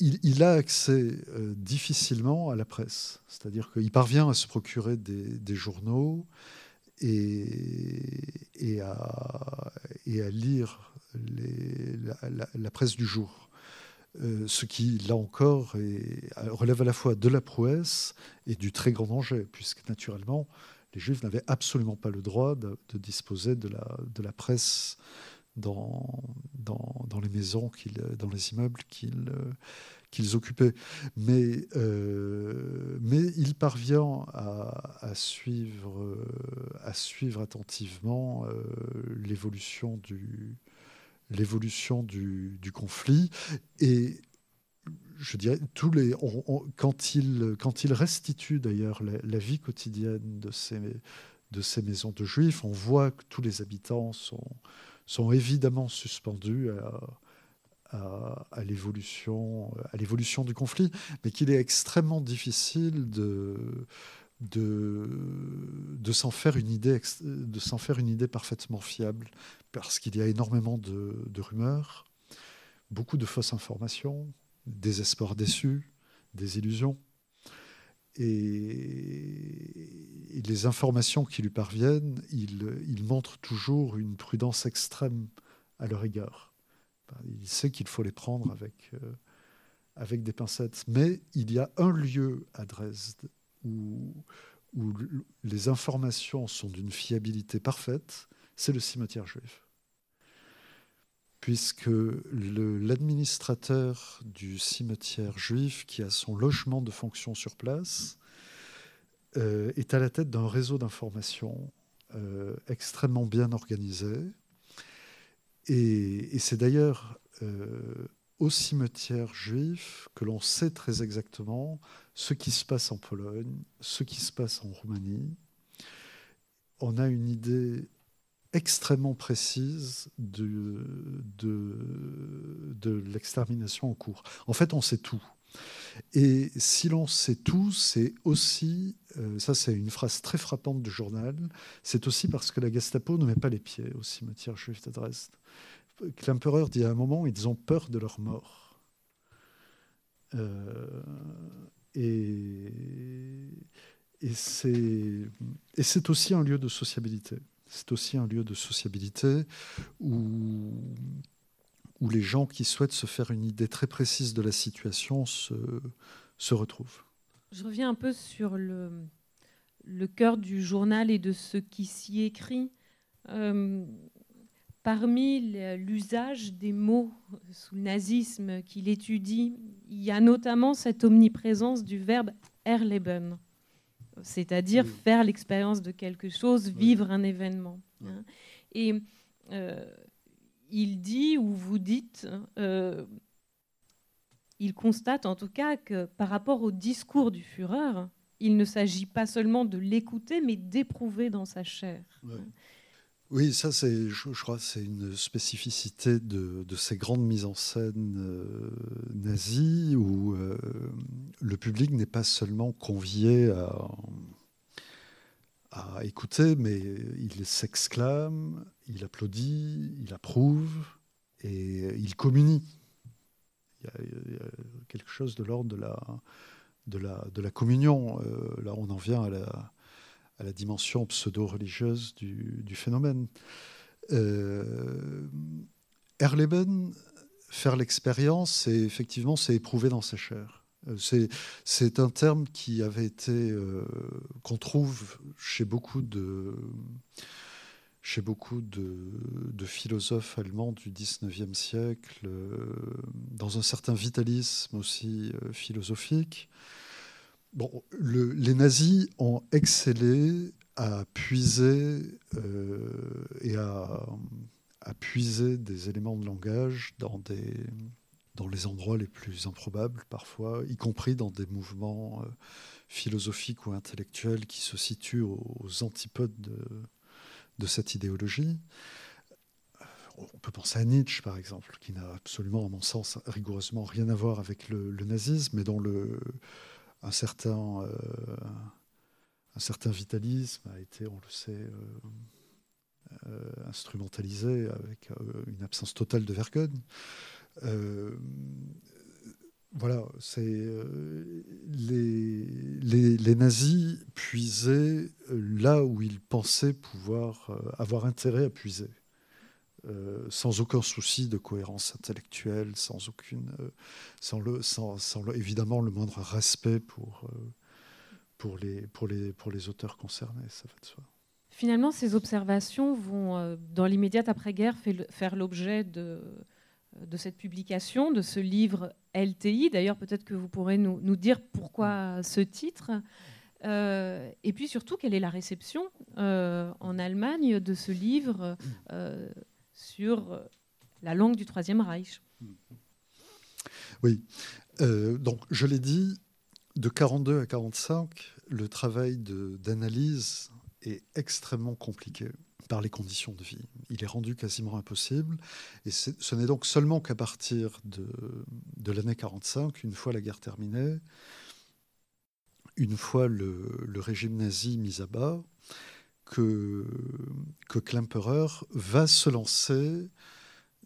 il, a accès euh, difficilement à la presse. C'est-à-dire qu'il parvient à se procurer des, journaux et, et, à, et, à, lire les, la, presse du jour. Euh, ce qui, là encore, relève à la fois de la prouesse et du très grand danger, puisque naturellement, les Juifs n'avaient absolument pas le droit de, disposer de la, presse dans, les maisons, dans les immeubles qu'ils qu'ils occupaient. Mais, euh, il parvient à, suivre, attentivement euh, l'évolution du, l'évolution du, conflit. Et je dirais, tous les, quand, il, quand il restitue d'ailleurs la, vie quotidienne de ces, de ces maisons de juifs, on voit que tous les habitants sont sont évidemment suspendus à, à, l'évolution du conflit, mais qu'il est extrêmement difficile de, de, de s'en faire, une idée, de s'en faire une idée parfaitement fiable, parce qu'il y a énormément de, rumeurs, beaucoup de fausses informations, des espoirs déçus, des illusions. Et, les informations qui lui parviennent, il, il, montre toujours une prudence extrême à leur égard. Il sait qu'il faut les prendre avec, euh, avec des pincettes. Mais il y a un lieu à Dresde où, où les informations sont d'une fiabilité parfaite, c'est le cimetière juif puisque l'administrateur du cimetière juif, qui a son logement de fonction sur place, euh, est à la tête d'un réseau d'information euh, extrêmement bien organisé. Et, c'est d'ailleurs euh, au cimetière juif que l'on sait très exactement ce qui se passe en Pologne, ce qui se passe en Roumanie. On a une idée extrêmement précise de, l'extermination en cours. En fait, on sait tout. Et si l'on sait tout, c'est aussi, euh, ça c'est une phrase très frappante du journal, c'est aussi parce que la Gestapo ne met pas les pieds au cimetière juif de Dresde. Klemperer dit à un moment, ils ont peur de leur mort. Euh, et, c'est aussi un lieu de sociabilité. C'est aussi un lieu de sociabilité où les gens qui souhaitent se faire une idée très précise de la situation se, retrouvent. Je reviens un peu sur le, le cœur du journal et de ce qui s'y écrit. Euh, parmi l'usage des mots sous le nazisme qu'il étudie, il y a notamment cette omniprésence du verbe erleben, c'est-à-dire faire l'expérience de quelque chose, vivre un événement. Hein. Et euh, il dit ou vous dites, euh, il constate en tout cas que par rapport au discours du Führer, il ne s'agit pas seulement de l'écouter, mais d'éprouver dans sa chair. Oui, ça, c'est, je, crois, c'est une spécificité de, ces grandes mises en scène euh, nazies où euh, le public n'est pas seulement convié à, à écouter, mais il s'exclame, il applaudit, il approuve et il communie. Il y a, quelque chose de l'ordre de la, de, la, de la communion. Euh, là, on en vient à la, à la dimension pseudo-religieuse du, phénomène. Euh, Erleben, faire l'expérience, c'est effectivement c'est éprouver dans sa chair. Euh, c'est un terme qui avait été euh, qu'on trouve chez beaucoup de chez beaucoup de, philosophes allemands du XIXe siècle, dans un certain vitalisme aussi philosophique. Les nazis ont excellé à puiser et à, puiser des éléments de langage dans les endroits les plus improbables parfois, y compris dans des mouvements euh, philosophiques ou intellectuels qui se situent aux, antipodes de, cette idéologie. On peut penser à Nietzsche, par exemple, qui n'a absolument, à mon sens, rigoureusement rien à voir avec le, nazisme, mais dont le, un, certain, euh, un certain vitalisme a été, on le sait, euh, instrumentalisé avec une absence totale de vergogne. Euh, voilà, c'est euh, les, les, nazis puisaient là où ils pensaient pouvoir euh, avoir intérêt à puiser, sans aucun souci de cohérence intellectuelle, sans aucune, sans le, sans, sans évidemment le moindre respect pour pour les pour les pour les auteurs concernés. Finalement, ces observations vont, dans l'immédiate après-guerre, faire l'objet de de cette publication, de ce livre LTI. D'ailleurs, peut-être que vous pourrez nous, dire pourquoi ce titre. Euh, et puis surtout, quelle est la réception euh, en Allemagne de ce livre euh, sur la langue du Troisième Reich Oui, donc je l'ai dit, de 42 à 45, le travail d'analyse est extrêmement compliqué par les conditions de vie. Il est rendu quasiment impossible. Et ce n'est donc seulement qu'à partir de, de l'année 45, une fois la guerre terminée, une fois le, régime nazi mis à bas, que, que va se lancer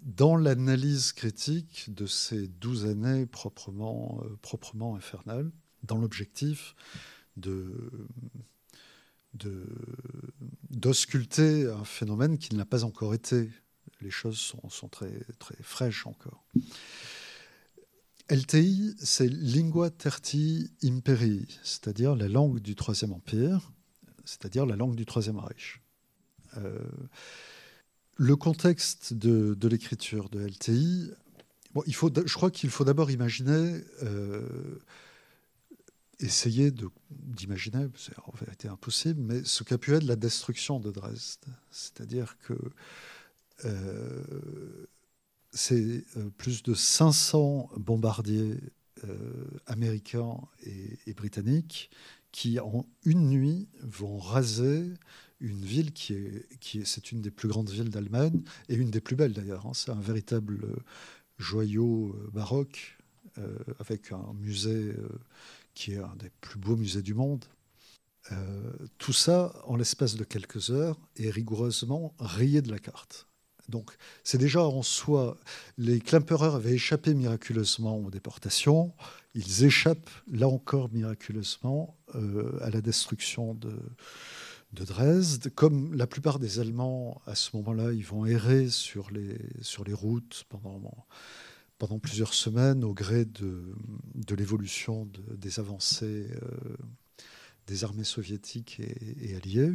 dans l'analyse critique de ces douze années proprement, euh, infernales, dans l'objectif d'ausculter un phénomène qui n'a pas encore été. Les choses sont, très, très fraîches encore. LTI, c'est Lingua Terti Imperi, c'est-à-dire la langue du Troisième Empire, c'est-à-dire la langue du Troisième Reich. Euh, le contexte de, l'écriture de LTI, bon, il faut, je crois qu'il faut d'abord imaginer euh, essayer d'imaginer, c'est en vérité impossible, mais ce qu'a pu être la destruction de Dresde. C'est-à-dire que euh, c'est plus de 500 bombardiers américains et, britanniques qui, en une nuit, vont raser une ville qui est, qui est, c'est une des plus grandes villes d'Allemagne et une des plus belles d'ailleurs. Hein. C'est un véritable joyau baroque avec un musée qui est un des plus beaux musées du monde. tout ça, en l'espace de quelques heures, est rigoureusement rayé de la carte. Donc, c'est déjà en soi, les Klemperer avaient échappé miraculeusement aux déportations. Ils échappent, là encore, miraculeusement euh, à la destruction de, de, Dresde. Comme la plupart des Allemands, à ce moment-là, ils vont errer sur les, sur les routes pendant, plusieurs semaines au gré de, de l'évolution des avancées euh, des armées soviétiques et, et alliées.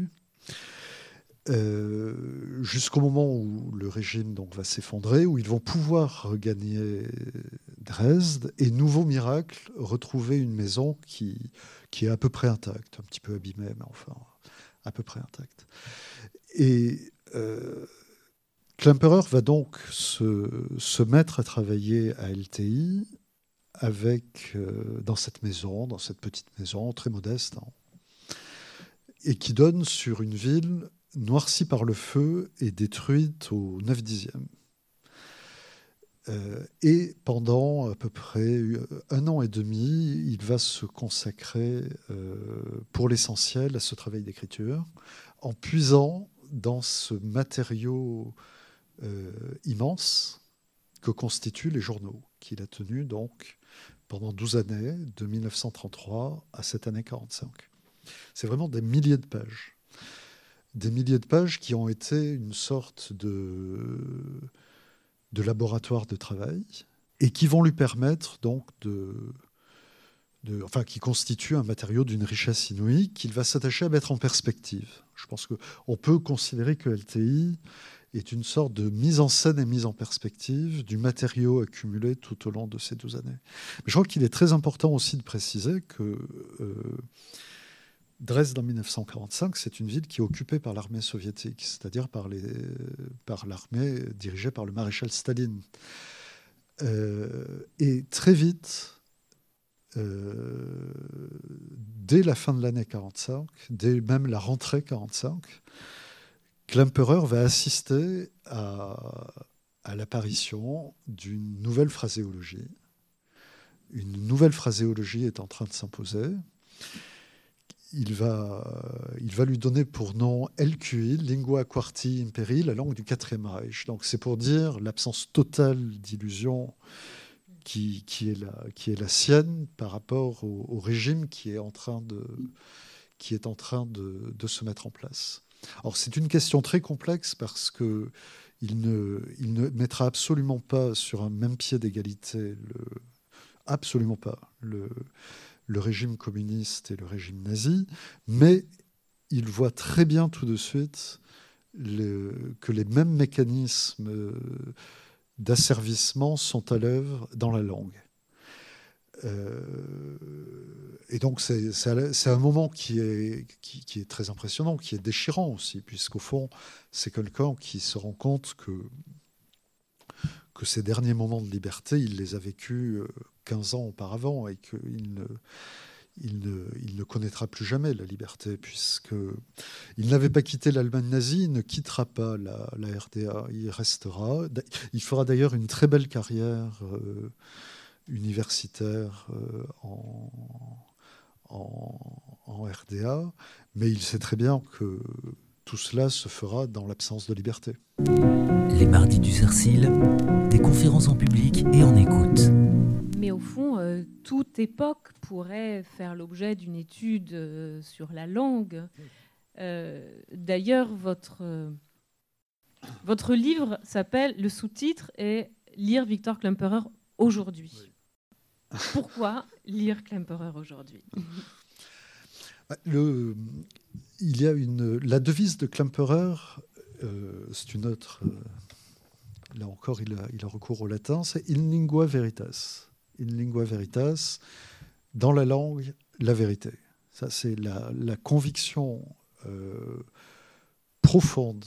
Euh, jusqu'au moment où le régime donc, va s'effondrer, où ils vont pouvoir regagner Dresde et, nouveau miracle, retrouver une maison qui, qui est à peu près intacte, un petit peu abîmée, mais enfin à peu près intacte. Et euh, Klemperer va donc se, se, mettre à travailler à LTI avec, euh, dans cette maison, dans cette petite maison très modeste, hein, et qui donne sur une ville noircie par le feu et détruite au 9 dixième. Euh, et pendant à peu près euh, un an et demi, il va se consacrer euh, pour l'essentiel à ce travail d'écriture, en puisant dans ce matériau immense que constituent les journaux, qu'il a tenus donc pendant 12 années, de 1933 à cette année 45. C'est vraiment des milliers de pages des milliers de pages qui ont été une sorte de, de laboratoire de travail et qui vont lui permettre donc de, enfin qui constituent un matériau d'une richesse inouïe qu'il va s'attacher à mettre en perspective. Je pense qu'on peut considérer que LTI est une sorte de mise en scène et mise en perspective du matériau accumulé tout au long de ces 12 années. Mais je crois qu'il est très important aussi de préciser que euh, Dresde en 1945, c'est une ville qui est occupée par l'armée soviétique, c'est-à-dire par, l'armée dirigée par le maréchal Staline. Euh, et très vite, euh, dès la fin de l'année 45, dès même la rentrée 45, Klemperer va assister à l'apparition d'une nouvelle phraséologie. Une nouvelle phraséologie est en train de s'imposer il va, il va lui donner pour nom LQI, Lingua Quarti Imperi, la langue du quatrième Reich. Donc c'est pour dire l'absence totale d'illusion qui, qui, est la, qui est la sienne par rapport au, régime qui est en train de, qui est en train de, de se mettre en place. Alors c'est une question très complexe parce que il ne, il ne mettra absolument pas sur un même pied d'égalité, absolument pas, le, le régime communiste et le régime nazi, mais il voit très bien tout de suite que les mêmes mécanismes d'asservissement sont à l'œuvre dans la langue. Euh, et donc c'est un moment qui est, qui, est très impressionnant, qui est déchirant aussi, puisqu'au fond, c'est quelqu'un qui se rend compte que, que ces derniers moments de liberté, il les a vécus euh, 15 ans auparavant et qu'il ne, il il connaîtra plus jamais la liberté, puisqu'il n'avait pas quitté l'Allemagne nazie, il ne quittera pas la, RDA, il restera. Il fera d'ailleurs une très belle carrière euh, universitaire euh, en, RDA, mais il sait très bien que tout cela se fera dans l'absence de liberté. Les mardis du Cercil, des conférences en public et en écoute mais au fond, euh, toute époque pourrait faire l'objet d'une étude euh, sur la langue. Euh, d'ailleurs, votre, votre livre s'appelle, le sous-titre est Lire Victor Klemperer aujourd'hui. Pourquoi lire Klemperer aujourd'hui? (laughs) Bah, le, il y a une, la devise de Klemperer, c'est une autre. là encore, il a, il a recours au latin, c'est in lingua veritas in lingua veritas, dans la langue, la vérité. Ça, c'est la, conviction euh, profonde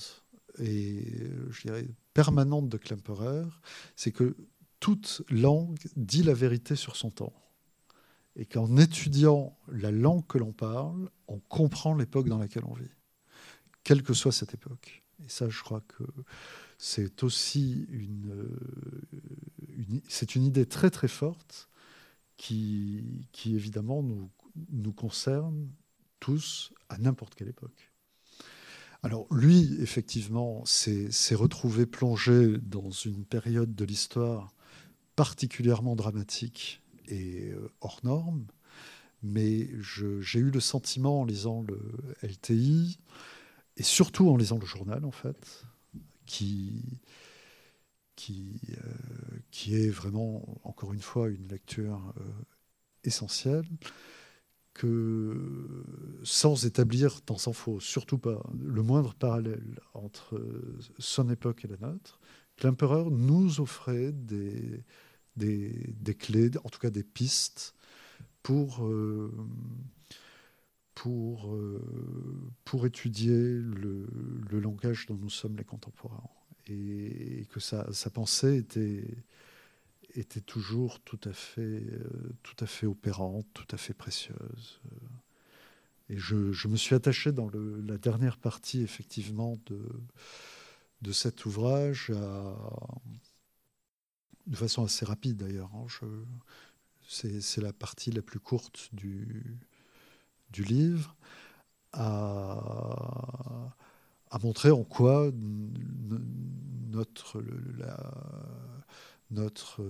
et je dirais, permanente de Klemperer, c'est que toute langue dit la vérité sur son temps. Et qu'en étudiant la langue que l'on parle, on comprend l'époque dans laquelle on vit, quelle que soit cette époque. Et ça, je crois que c'est aussi une, c'est une idée très très forte qui, qui évidemment nous, nous concerne tous à n'importe quelle époque. Alors lui, effectivement, s'est retrouvé plongé dans une période de l'histoire particulièrement dramatique et euh, hors norme, mais j'ai eu le sentiment en lisant le LTI, et surtout en lisant le journal, en fait, qui, qui, euh, qui est vraiment, encore une fois, une lecture euh, essentielle, que sans établir, tant s'en faut, surtout pas le moindre parallèle entre son époque et la nôtre, l'empereur nous offrait des, des, clés, en tout cas des pistes pour, euh, pour, euh, pour étudier le, langage dont nous sommes les contemporains. Et, que sa, pensée était, était toujours tout à fait, euh, tout à fait opérante, tout à fait précieuse. Et je, je me suis attaché dans la dernière partie, effectivement, de, de cet ouvrage, à, de façon assez rapide d'ailleurs. Hein, c'est la partie la plus courte du, livre, à, montrer en quoi notre, notre,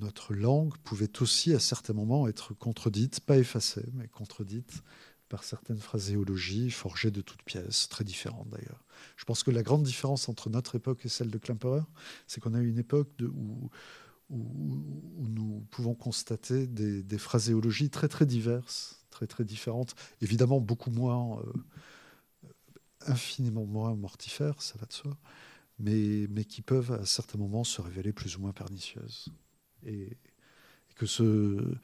notre langue pouvait aussi à certains moments être contredite, pas effacée, mais contredite par certaines phraséologies forgées de toutes pièces, très différentes d'ailleurs. Je pense que la grande différence entre notre époque et celle de Klemperer, c'est qu'on a eu une époque de, où, où, nous pouvons constater des, phraséologies très très diverses, très très différentes, évidemment beaucoup moins, euh, infiniment moins mortifères, ça va de soi, mais, mais qui peuvent à certains moments se révéler plus ou moins pernicieuses. Et, que, ce,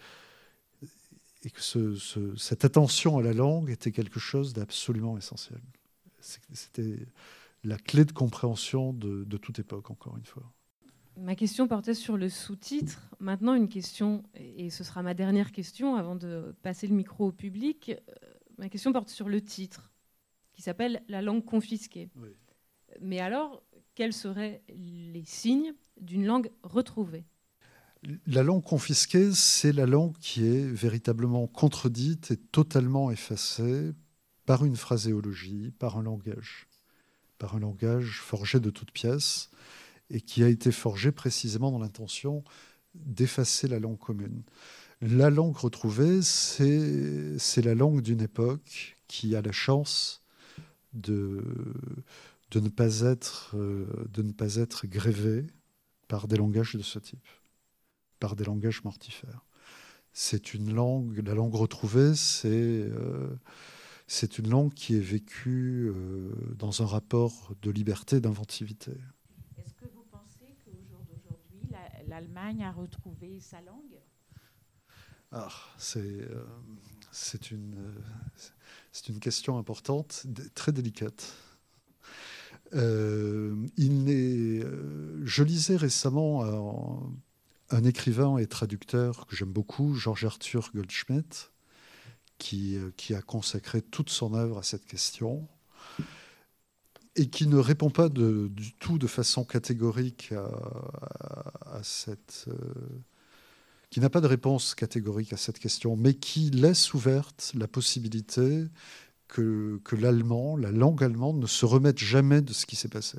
et que ce, cette attention à la langue était quelque chose d'absolument essentiel. C'était la clé de compréhension de, de, toute époque, encore une fois. Ma question portait sur le sous-titre. Maintenant, une question, et ce sera ma dernière question avant de passer le micro au public. Euh, ma question porte sur le titre, qui s'appelle La langue confisquée. Oui. Mais alors, quels seraient les signes d'une langue retrouvée? La langue confisquée, c'est la langue qui est véritablement contredite et totalement effacée par une phraséologie, par un langage, par un langage forgé de toutes pièces et qui a été forgé précisément dans l'intention d'effacer la langue commune. La langue retrouvée, c'est la langue d'une époque qui a la chance de, ne pas être, euh, de ne pas être grévé par des langages de ce type, par des langages mortifères. C'est une langue, la langue retrouvée, c'est euh, une langue qui est vécue euh, dans un rapport de liberté, d'inventivité. Est-ce que vous pensez qu'au jour d'aujourd'hui, l'Allemagne a retrouvé sa langue? Ah, C'est euh, une, c'est une question importante, très délicate. Euh, euh, je lisais récemment un, écrivain et traducteur que j'aime beaucoup, Georges Arthur Goldschmidt, euh, qui, a consacré toute son œuvre à cette question et qui ne répond pas du tout de façon catégorique à, cette. Euh, qui n'a pas de réponse catégorique à cette question, mais qui laisse ouverte la possibilité que, que l'allemand, la langue allemande, ne se remette jamais de ce qui s'est passé.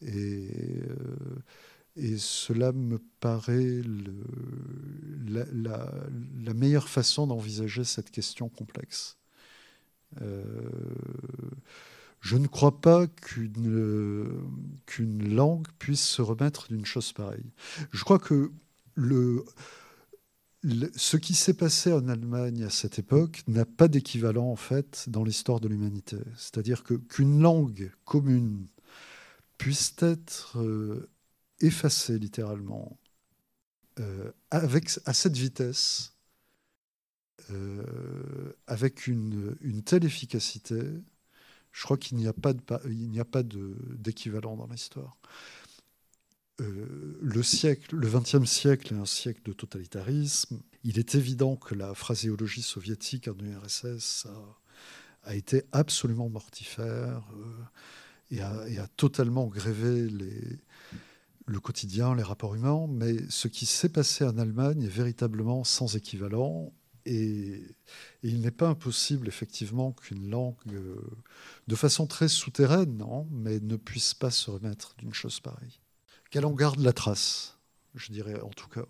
Et, euh, et, cela me paraît la, meilleure façon d'envisager cette question complexe. Euh, je ne crois pas qu'une langue puisse se remettre d'une chose pareille. Je crois que le, ce qui s'est passé en Allemagne à cette époque n'a pas d'équivalent en fait dans l'histoire de l'humanité. C'est-à-dire que qu'une langue commune puisse être euh, effacée littéralement euh, avec à cette vitesse, euh, avec une, une, telle efficacité, je crois qu'il n'y a pas d'équivalent dans l'histoire. Euh, le siècle, le XXe siècle est un siècle de totalitarisme. Il est évident que la phraséologie soviétique en URSS a, a été absolument mortifère euh, et, a, a, totalement grévé le quotidien, les rapports humains, mais ce qui s'est passé en Allemagne est véritablement sans équivalent. Et, il n'est pas impossible, effectivement, qu'une langue, euh, de façon très souterraine, non, mais ne puisse pas se remettre d'une chose pareille. Qu'elle en garde la trace, je dirais en tout cas.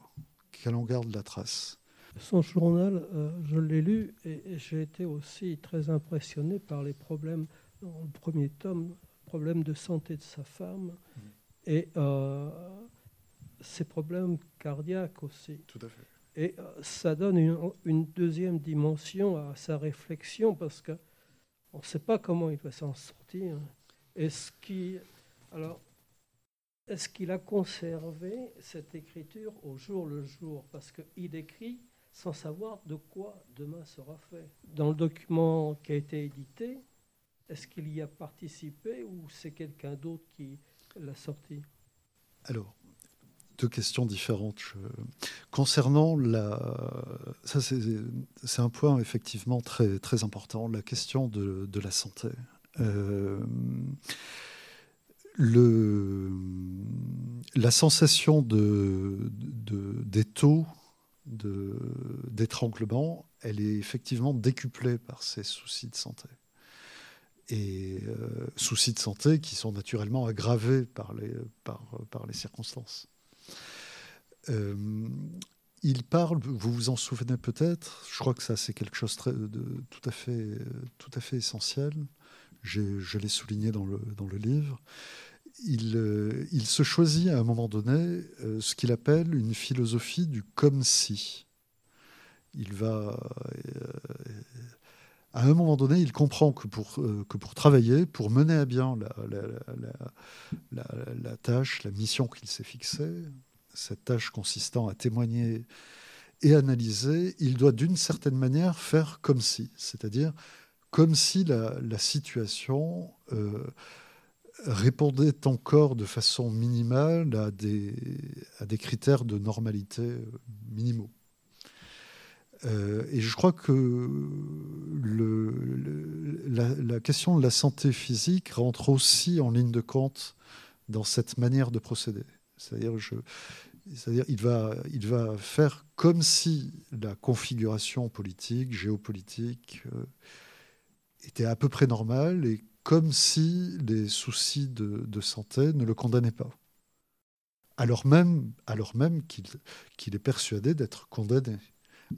Qu'elle en garde la trace. Son journal, euh, je l'ai lu et, j'ai été aussi très impressionné par les problèmes, dans le premier tome, problèmes de santé de sa femme mmh. et euh, ses problèmes cardiaques aussi. Tout à fait. Et euh, ça donne une, deuxième dimension à sa réflexion parce qu'on ne sait pas comment il va s'en sortir. Est-ce qu'il est-ce qu'il a conservé cette écriture au jour le jour? Parce qu'il écrit sans savoir de quoi demain sera fait. Dans le document qui a été édité, est-ce qu'il y a participé ou c'est quelqu'un d'autre qui l'a sorti? Alors, deux questions différentes. Concernant la. Ça, c'est un point effectivement très, très important, la question de, la santé. Euh, le, la sensation de, des taux d'étranglement, elle est effectivement décuplée par ces soucis de santé. Et euh, soucis de santé qui sont naturellement aggravés par les, par, par les circonstances. Euh, il parle, vous vous en souvenez peut-être, je crois que ça c'est quelque chose de, tout, à fait, tout à fait essentiel, je l'ai souligné dans le, dans le livre, il, euh, il, se choisit à un moment donné euh, ce qu'il appelle une philosophie du comme si. Il va. À un moment donné, il comprend que pour, que pour travailler, pour mener à bien la, la, tâche, la mission qu'il s'est fixée, cette tâche consistant à témoigner et analyser, il doit d'une certaine manière faire comme si, c'est-à-dire comme si la, situation répondait encore de façon minimale à des, à des critères de normalité euh, minimaux. Euh, et je crois que la, question de la santé physique rentre aussi en ligne de compte dans cette manière de procéder. C'est-à-dire, il va, faire comme si la configuration politique, géopolitique, euh, était à peu près normale et comme si les soucis de, santé ne le condamnaient pas. Alors même qu'il est persuadé d'être condamné,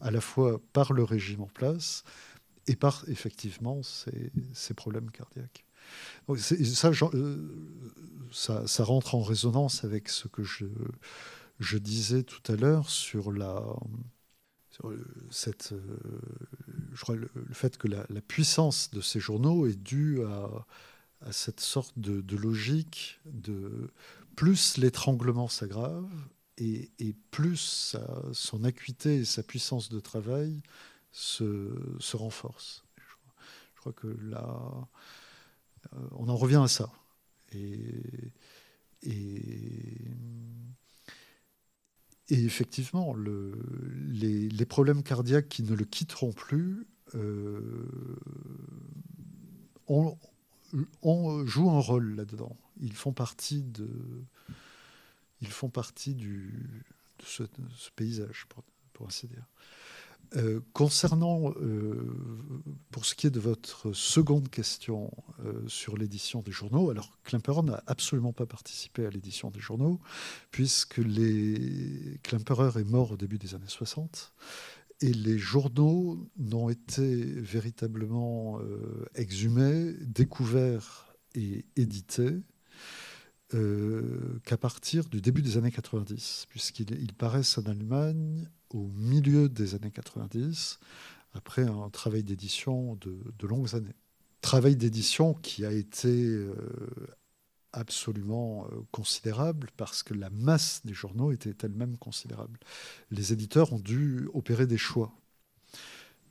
à la fois par le régime en place et par effectivement ses, problèmes cardiaques. ça, euh, ça, ça, rentre en résonance avec ce que je, disais tout à l'heure sur la, cette, euh, je crois le, fait que la, puissance de ces journaux est due à, cette sorte de, logique de plus l'étranglement s'aggrave et, plus son acuité et sa puissance de travail se, se renforcent. Je, crois que là, euh, on en revient à ça. Et, effectivement, le, les, problèmes cardiaques qui ne le quitteront plus euh, un rôle là-dedans. Ils font partie de, ils font partie du, de, ce, paysage, pour, ainsi dire. Euh, concernant, euh, pour ce qui est de votre seconde question euh, sur l'édition des journaux, alors Klemperer n'a absolument pas participé à l'édition des journaux, puisque les... Klemperer est mort au début des années 60, et les journaux n'ont été véritablement exhumés, découverts et édités qu'à partir du début des années 90, puisqu'ils paraissent en Allemagne au milieu des années 90, après un travail d'édition de, longues années. Travail d'édition qui a été euh, absolument euh, considérable parce que la masse des journaux était elle-même considérable. Les éditeurs ont dû opérer des choix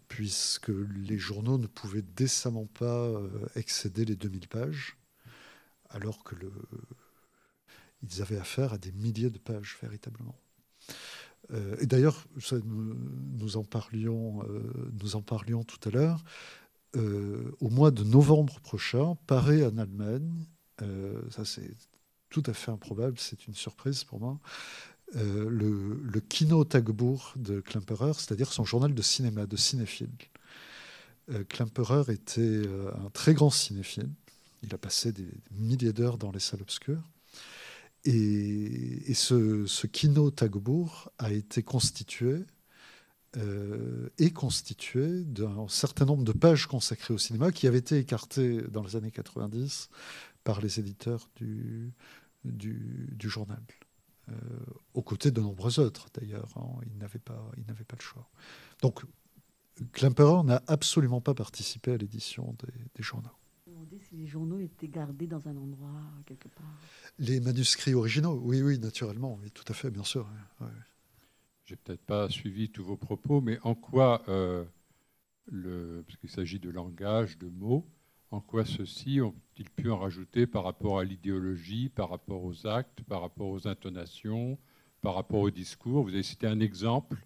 puisque les journaux ne pouvaient décemment pas euh, excéder les 2000 pages, alors que le, ils avaient affaire à des milliers de pages véritablement. Euh, et d'ailleurs, nous, en parlions, euh, nous en parlions tout à l'heure. Euh, au mois de novembre prochain, paraît en Allemagne, ça c'est tout à fait improbable, c'est une surprise pour moi, le, Kino Tagebuch de Klemperer, c'est-à-dire son journal de cinéma, de cinéphile. Klemperer était un très grand cinéphile. Il a passé des milliers d'heures dans les salles obscures. Et, ce, Kino Tagebuch a été constitué euh, est constitué d'un certain nombre de pages consacrées au cinéma qui avaient été écartées dans les années 90 par les éditeurs du, journal, euh, aux côtés de nombreux autres d'ailleurs. Hein, ils n'avaient pas, il pas le choix. Donc, Klemperer n'a absolument pas participé à l'édition des journaux si les journaux étaient gardés dans un endroit quelque part. Les manuscrits originaux, oui, oui, naturellement, oui, tout à fait, bien sûr. J'ai peut-être pas suivi tous vos propos, mais en quoi, euh, le, parce qu'il s'agit de langage, de mots, en quoi ceux-ci ont-ils pu en rajouter par rapport à l'idéologie, par rapport aux actes, par rapport aux intonations, par rapport au discours? Vous avez cité un exemple,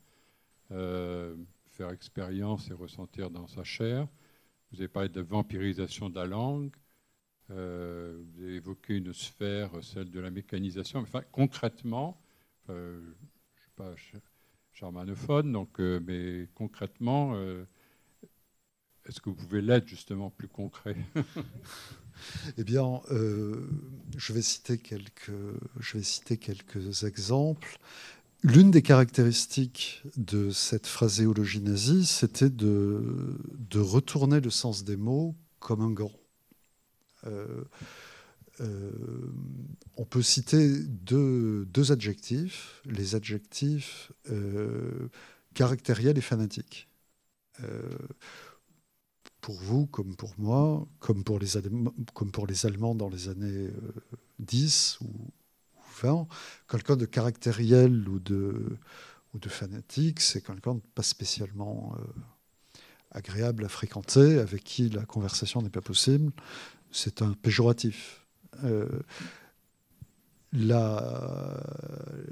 euh, faire expérience et ressentir dans sa chair. Vous avez parlé de vampirisation de la langue. Euh, vous avez évoqué une sphère, celle de la mécanisation. Enfin, concrètement, euh, je sais pas, germanophone, donc, euh, mais concrètement, est-ce que vous pouvez l'être justement plus concret? (laughs) Eh bien, je vais citer quelques exemples. L'une des caractéristiques de cette phraséologie nazie, c'était de, retourner le sens des mots comme un gant. Euh, on peut citer deux, adjectifs, les adjectifs euh, caractériels et fanatiques. Euh, pour vous, comme pour moi, comme pour les, comme pour les Allemands dans les années 10 ou, 20, quelqu'un de caractériel ou de, ou de fanatique, c'est quelqu'un pas spécialement agréable à fréquenter, avec qui la conversation n'est pas possible. C'est un péjoratif. Euh, la,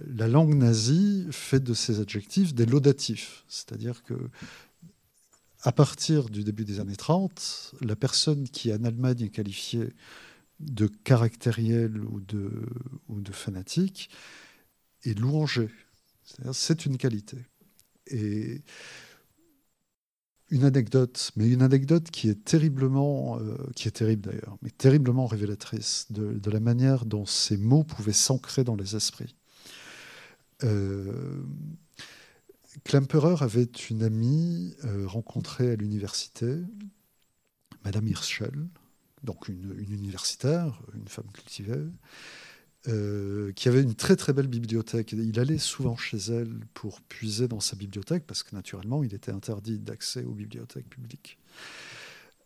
la, langue nazie fait de ces adjectifs des laudatifs, c'est-à-dire que à partir du début des années 30, la personne qui en Allemagne est qualifiée de caractériel ou de, ou de fanatique est louangée. C'est une qualité. Et une anecdote, mais une anecdote qui est terriblement, euh, qui est terrible d'ailleurs, mais terriblement révélatrice de, la manière dont ces mots pouvaient s'ancrer dans les esprits. Euh, Klemperer avait une amie euh, rencontrée à l'université, Madame Hirschel, donc une, universitaire, une femme cultivée, euh, qui avait une très très belle bibliothèque. Il allait souvent chez elle pour puiser dans sa bibliothèque, parce que naturellement, il était interdit d'accès aux bibliothèques publiques.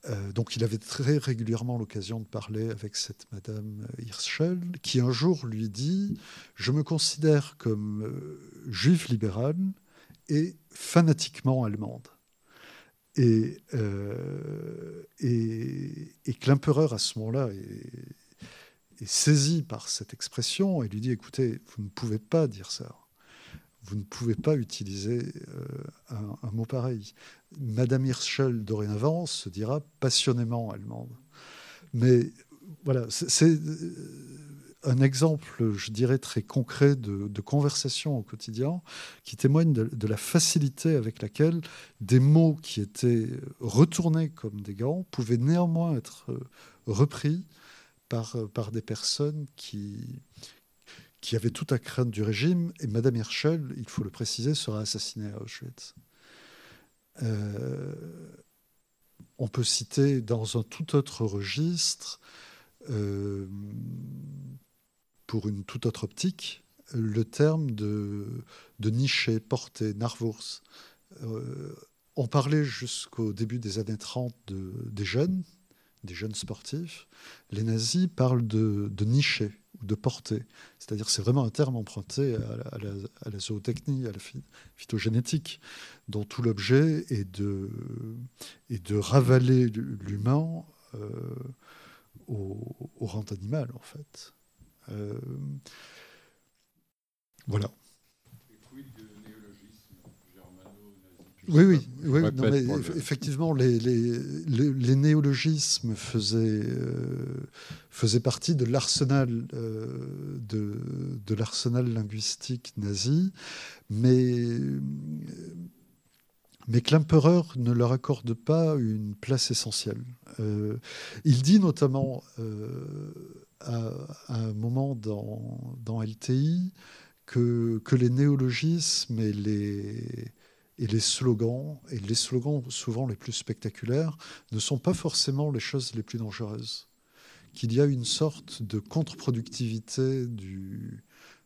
Euh, donc il avait très régulièrement l'occasion de parler avec cette Madame Hirschel, qui un jour lui dit Je me considère comme euh, juive libérale et fanatiquement allemande. Et, et, et Klemperer, à ce moment-là, est, est saisi par cette expression et lui dit écoutez, vous ne pouvez pas dire ça. Vous ne pouvez pas utiliser euh, un, mot pareil. Madame Hirschel, dorénavant, se dira passionnément allemande. Mais voilà, c'est euh, un exemple, je dirais, très concret de, conversation au quotidien qui témoigne de, la facilité avec laquelle des mots qui étaient retournés comme des gants pouvaient néanmoins être euh, repris euh, par, des personnes qui, qui avaient tout à craindre du régime. Et Madame Hirschel, il faut le préciser, sera assassinée à Auschwitz. Euh, on peut citer dans un tout autre registre, pour une toute autre optique, le terme de, de niché, porté, narvours. on parlait jusqu'au début des années 30 de, des jeunes, des jeunes sportifs, les nazis parlent de, de nicher ou de porter. C'est-à-dire c'est vraiment un terme emprunté à la, zootechnie, à la phytogénétique, dont tout l'objet est de, ravaler l'humain euh, au, rang animal, en fait. Euh, voilà. Oui, oui, oui effectivement, les, les, néologismes faisaient, faisaient, partie de l'arsenal de, de l'arsenal linguistique nazi, mais mais Klemperer ne leur accorde pas une place essentielle. Euh, il dit notamment à, un moment dans, dans LTI que, que, les néologismes et les, et les slogans, et les slogans souvent les plus spectaculaires, ne sont pas forcément les choses les plus dangereuses. Qu'il y a une sorte de contre-productivité du,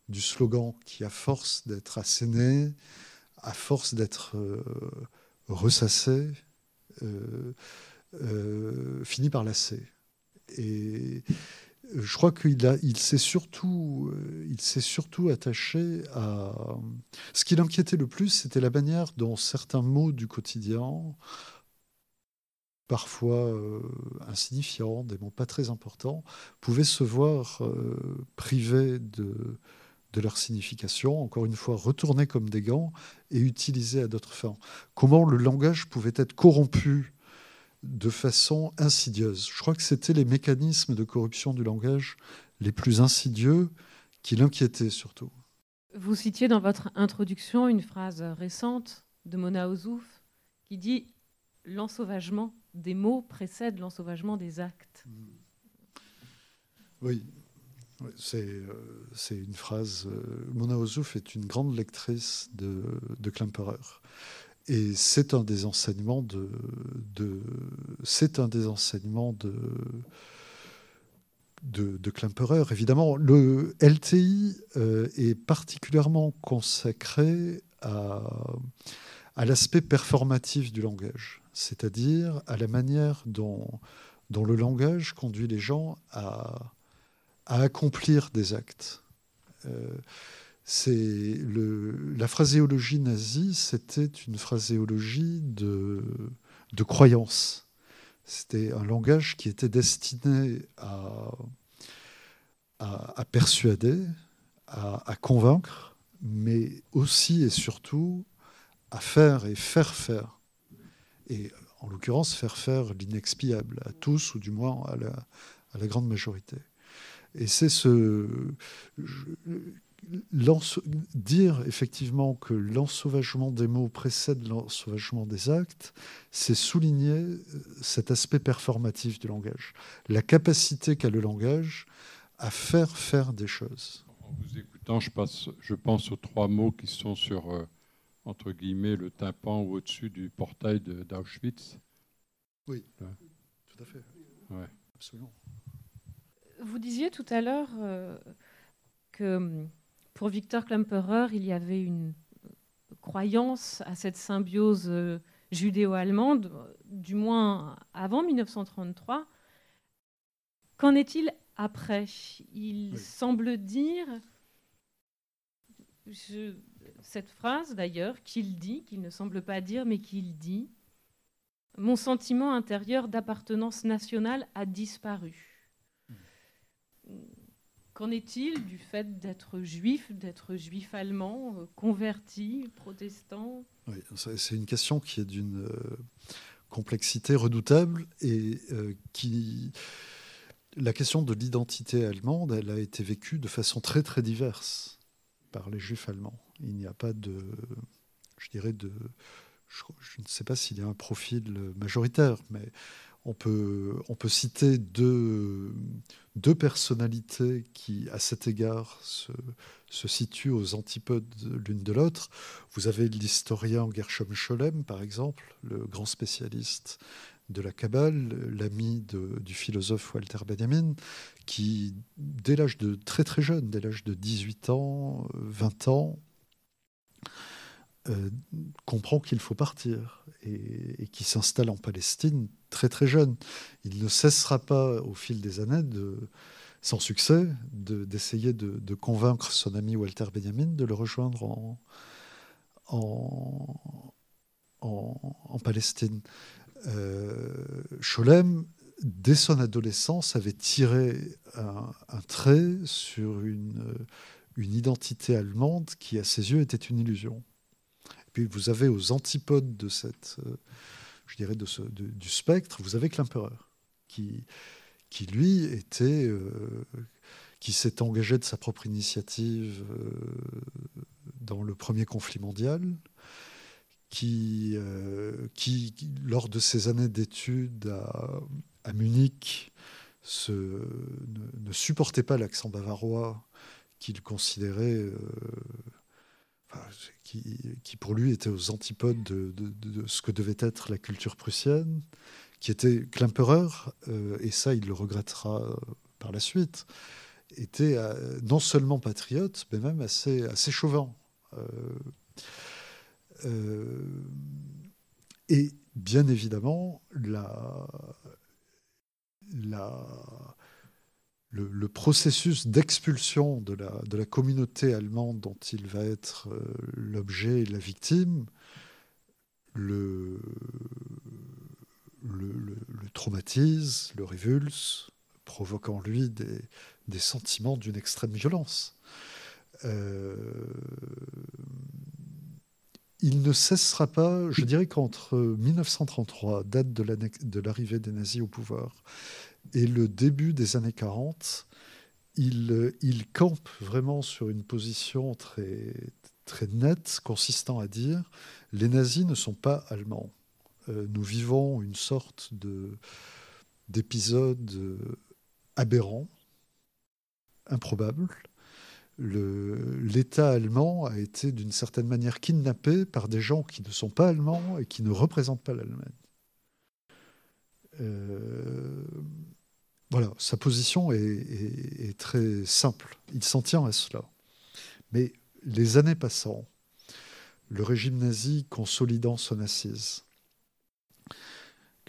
du slogan qui, à force d'être asséné, à force d'être euh, ressassé, euh, euh, finit par lasser. Et je crois qu'il il s'est surtout, attaché à. Ce qui l'inquiétait le plus, c'était la manière dont certains mots du quotidien, parfois insignifiants, des mots pas très importants, pouvaient se voir privés de, de leur signification, encore une fois retournés comme des gants et utilisés à d'autres fins. Comment le langage pouvait être corrompu de façon insidieuse. Je crois que c'était les mécanismes de corruption du langage les plus insidieux qui l'inquiétaient surtout. Vous citiez dans votre introduction une phrase récente de Mona Ozouf qui dit L'ensauvagement des mots précède l'ensauvagement des actes. Oui, euh, c'est une phrase. Euh, Mona Ozouf est une grande lectrice de, de Klemperer. Et c'est un des enseignements de, de c'est un des enseignements de, de. Évidemment, le LTI euh, est particulièrement consacré à, à l'aspect performatif du langage, c'est-à-dire à la manière dont, dont le langage conduit les gens à, à accomplir des actes. Euh, c'est la phraséologie nazie, c'était une phraséologie de, de croyance. C'était un langage qui était destiné à, à, persuader, à, convaincre, mais aussi et surtout à faire et faire faire. Et en l'occurrence, faire faire l'inexpiable à tous, ou du moins à la, à la grande majorité. Et c'est ce. Dire effectivement que l'ensauvagement des mots précède l'ensauvagement des actes, c'est souligner euh, cet aspect performatif du langage, la capacité qu'a le langage à faire faire des choses. En vous écoutant, je, passe, je pense aux trois mots qui sont sur, euh, entre guillemets, le tympan ou au-dessus du portail d'Auschwitz. oui, tout à fait. Ouais. Absolument. Vous disiez tout à l'heure euh, que hum, pour Victor Klemperer, il y avait une croyance à cette symbiose euh, judéo-allemande, du moins avant 1933. Qu'en est-il après? Il semble dire, cette phrase d'ailleurs, qu'il dit, qu'il ne semble pas dire, mais qu'il dit, Mon sentiment intérieur d'appartenance nationale a disparu. Qu'en est-il du fait d'être juif, d'être juif allemand, euh, converti, protestant? C'est une question qui est d'une euh, complexité redoutable et euh, qui. La question de l'identité allemande, elle a été vécue de façon très très diverse par les juifs allemands. Il n'y a pas de. Je dirais de. Je, ne sais pas s'il y a un profil majoritaire, mais on peut, citer deux, personnalités qui, à cet égard, se, se situent aux antipodes l'une de l'autre. Vous avez l'historien Gershom Scholem, par exemple, le grand spécialiste de la Kabbale, l'ami du philosophe Walter Benjamin, qui, dès l'âge de très très jeune, dès l'âge de 18 ans, 20 ans, euh, comprend qu'il faut partir et, qui s'installe en Palestine très très jeune. Il ne cessera pas au fil des années, sans succès, d'essayer de, convaincre son ami Walter Benjamin de le rejoindre en, en, en, Palestine. Euh, dès son adolescence, avait tiré un, trait sur une identité allemande qui, à ses yeux, était une illusion puis vous avez aux antipodes de cette, je dirais, de ce, du spectre, vous avez Klimperer, qui, qui lui était, qui s'est engagé de sa propre initiative dans le premier conflit mondial, qui, qui, lors de ses années d'études à, à Munich, ne, supportait pas l'accent bavarois qu'il considérait, euh, qui, pour lui était aux antipodes de, ce que devait être la culture prussienne, qui était Klemperer, euh, et ça il le regrettera par la suite, était euh, non seulement patriote, mais même assez, assez chauvin. et bien évidemment, la, le, processus d'expulsion de la, communauté allemande dont il va être euh, l'objet et la victime le, traumatise, le révulse, provoquant en lui des, des sentiments d'une extrême violence. Euh, il ne cessera pas, je dirais qu'entre 1933, date de l'arrivée des nazis au pouvoir, et le début des années 40, il, il campe vraiment sur une position très, très nette, consistant à dire les nazis ne sont pas allemands. Euh, nous vivons une sorte d'épisode aberrant, improbable, l'État allemand a été d'une certaine manière kidnappé par des gens qui ne sont pas allemands et qui ne représentent pas l'Allemagne. Euh, voilà, sa position est, très simple. Il s'en tient à cela. Mais les années passant, le régime nazi consolidant son assise,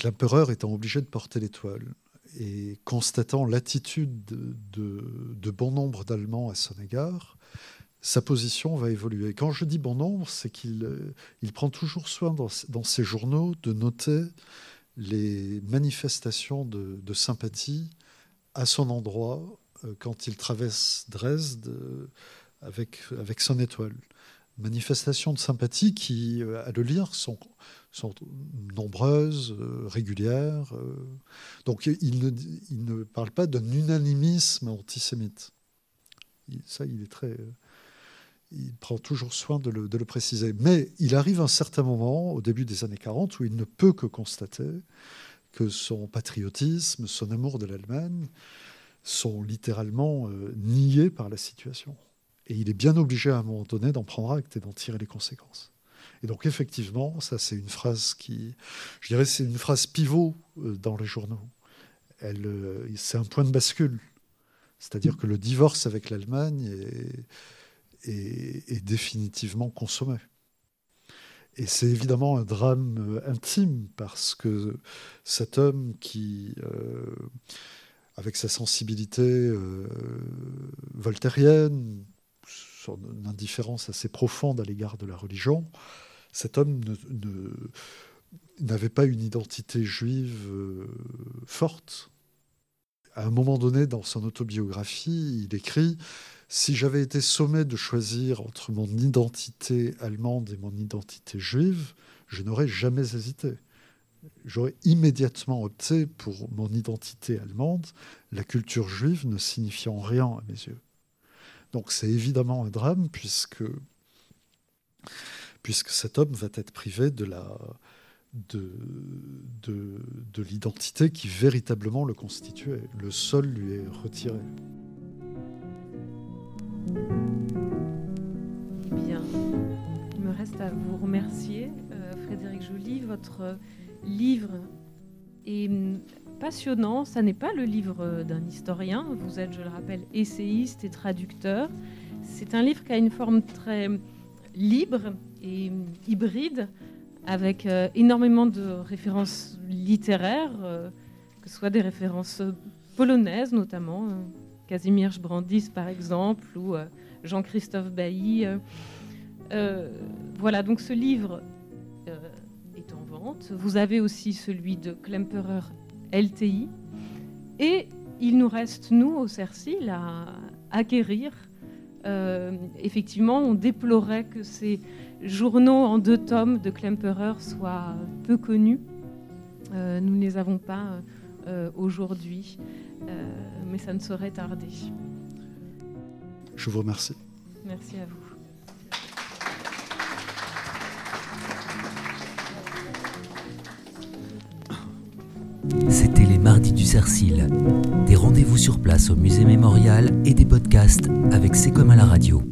l'empereur étant obligé de porter l'étoile, et constatant l'attitude de, bon nombre d'Allemands à son égard, sa position va évoluer. Quand je dis bon nombre, c'est qu'il il prend toujours soin dans, ses journaux de noter les manifestations de, sympathie à son endroit euh, quand il traverse Dresde euh, avec, son étoile. Manifestations de sympathie qui, euh, à le lire, sont nombreuses, euh, régulières. Euh. donc il ne, parle pas d'un unanimisme antisémite. ça, il. Euh, prend toujours soin de le, préciser. Mais il arrive un certain moment, au début des années 40, où il ne peut que constater que son patriotisme, son amour de l'Allemagne sont littéralement niés par la situation. Et il est bien obligé à un moment donné d'en prendre acte et d'en tirer les conséquences. Et donc effectivement, ça c'est une phrase qui, je dirais, c'est une phrase pivot euh, dans les journaux. Elle, euh, c'est un point de bascule. C'est-à-dire que le divorce avec l'Allemagne est, définitivement consommé. Et c'est évidemment un drame euh, intime parce que cet homme qui, avec sa sensibilité voltairienne, son indifférence assez profonde à l'égard de la religion, cet homme n'avait pas une identité juive euh, forte. À un moment donné, dans son autobiographie, il écrit Si j'avais été sommé de choisir entre mon identité allemande et mon identité juive, je n'aurais jamais hésité. J'aurais immédiatement opté pour mon identité allemande, la culture juive ne signifiant rien à mes yeux. Donc c'est évidemment un drame puisque puisque cet homme va être privé de la de, de, l'identité qui véritablement le constituait. Le sol lui est retiré. Eh bien, il me reste à vous remercier, euh, Frédéric Joly. Votre livre est passionnant. Ça n'est pas le livre d'un historien. Vous êtes, je le rappelle, essayiste et traducteur. C'est un livre qui a une forme très libre et hybride, avec euh, énormément de références littéraires, euh, que ce soit des références polonaises notamment, Casimir euh, Casimir par exemple, ou Jean-Christophe Bailly. voilà, donc ce livre est en vente. Vous avez aussi celui de Klemperer LTI. Et il nous reste, nous, au CERCIL, à acquérir. effectivement, on déplorait que ces journaux en deux tomes de Klemperer soient peu connus. Euh, nous ne les avons pas euh, aujourd'hui, euh, mais ça ne saurait tarder. Je vous remercie. Merci à vous. C'était les mardis du Cercil. Des rendez-vous sur place au musée mémorial et des podcasts avec C'est comme à la radio.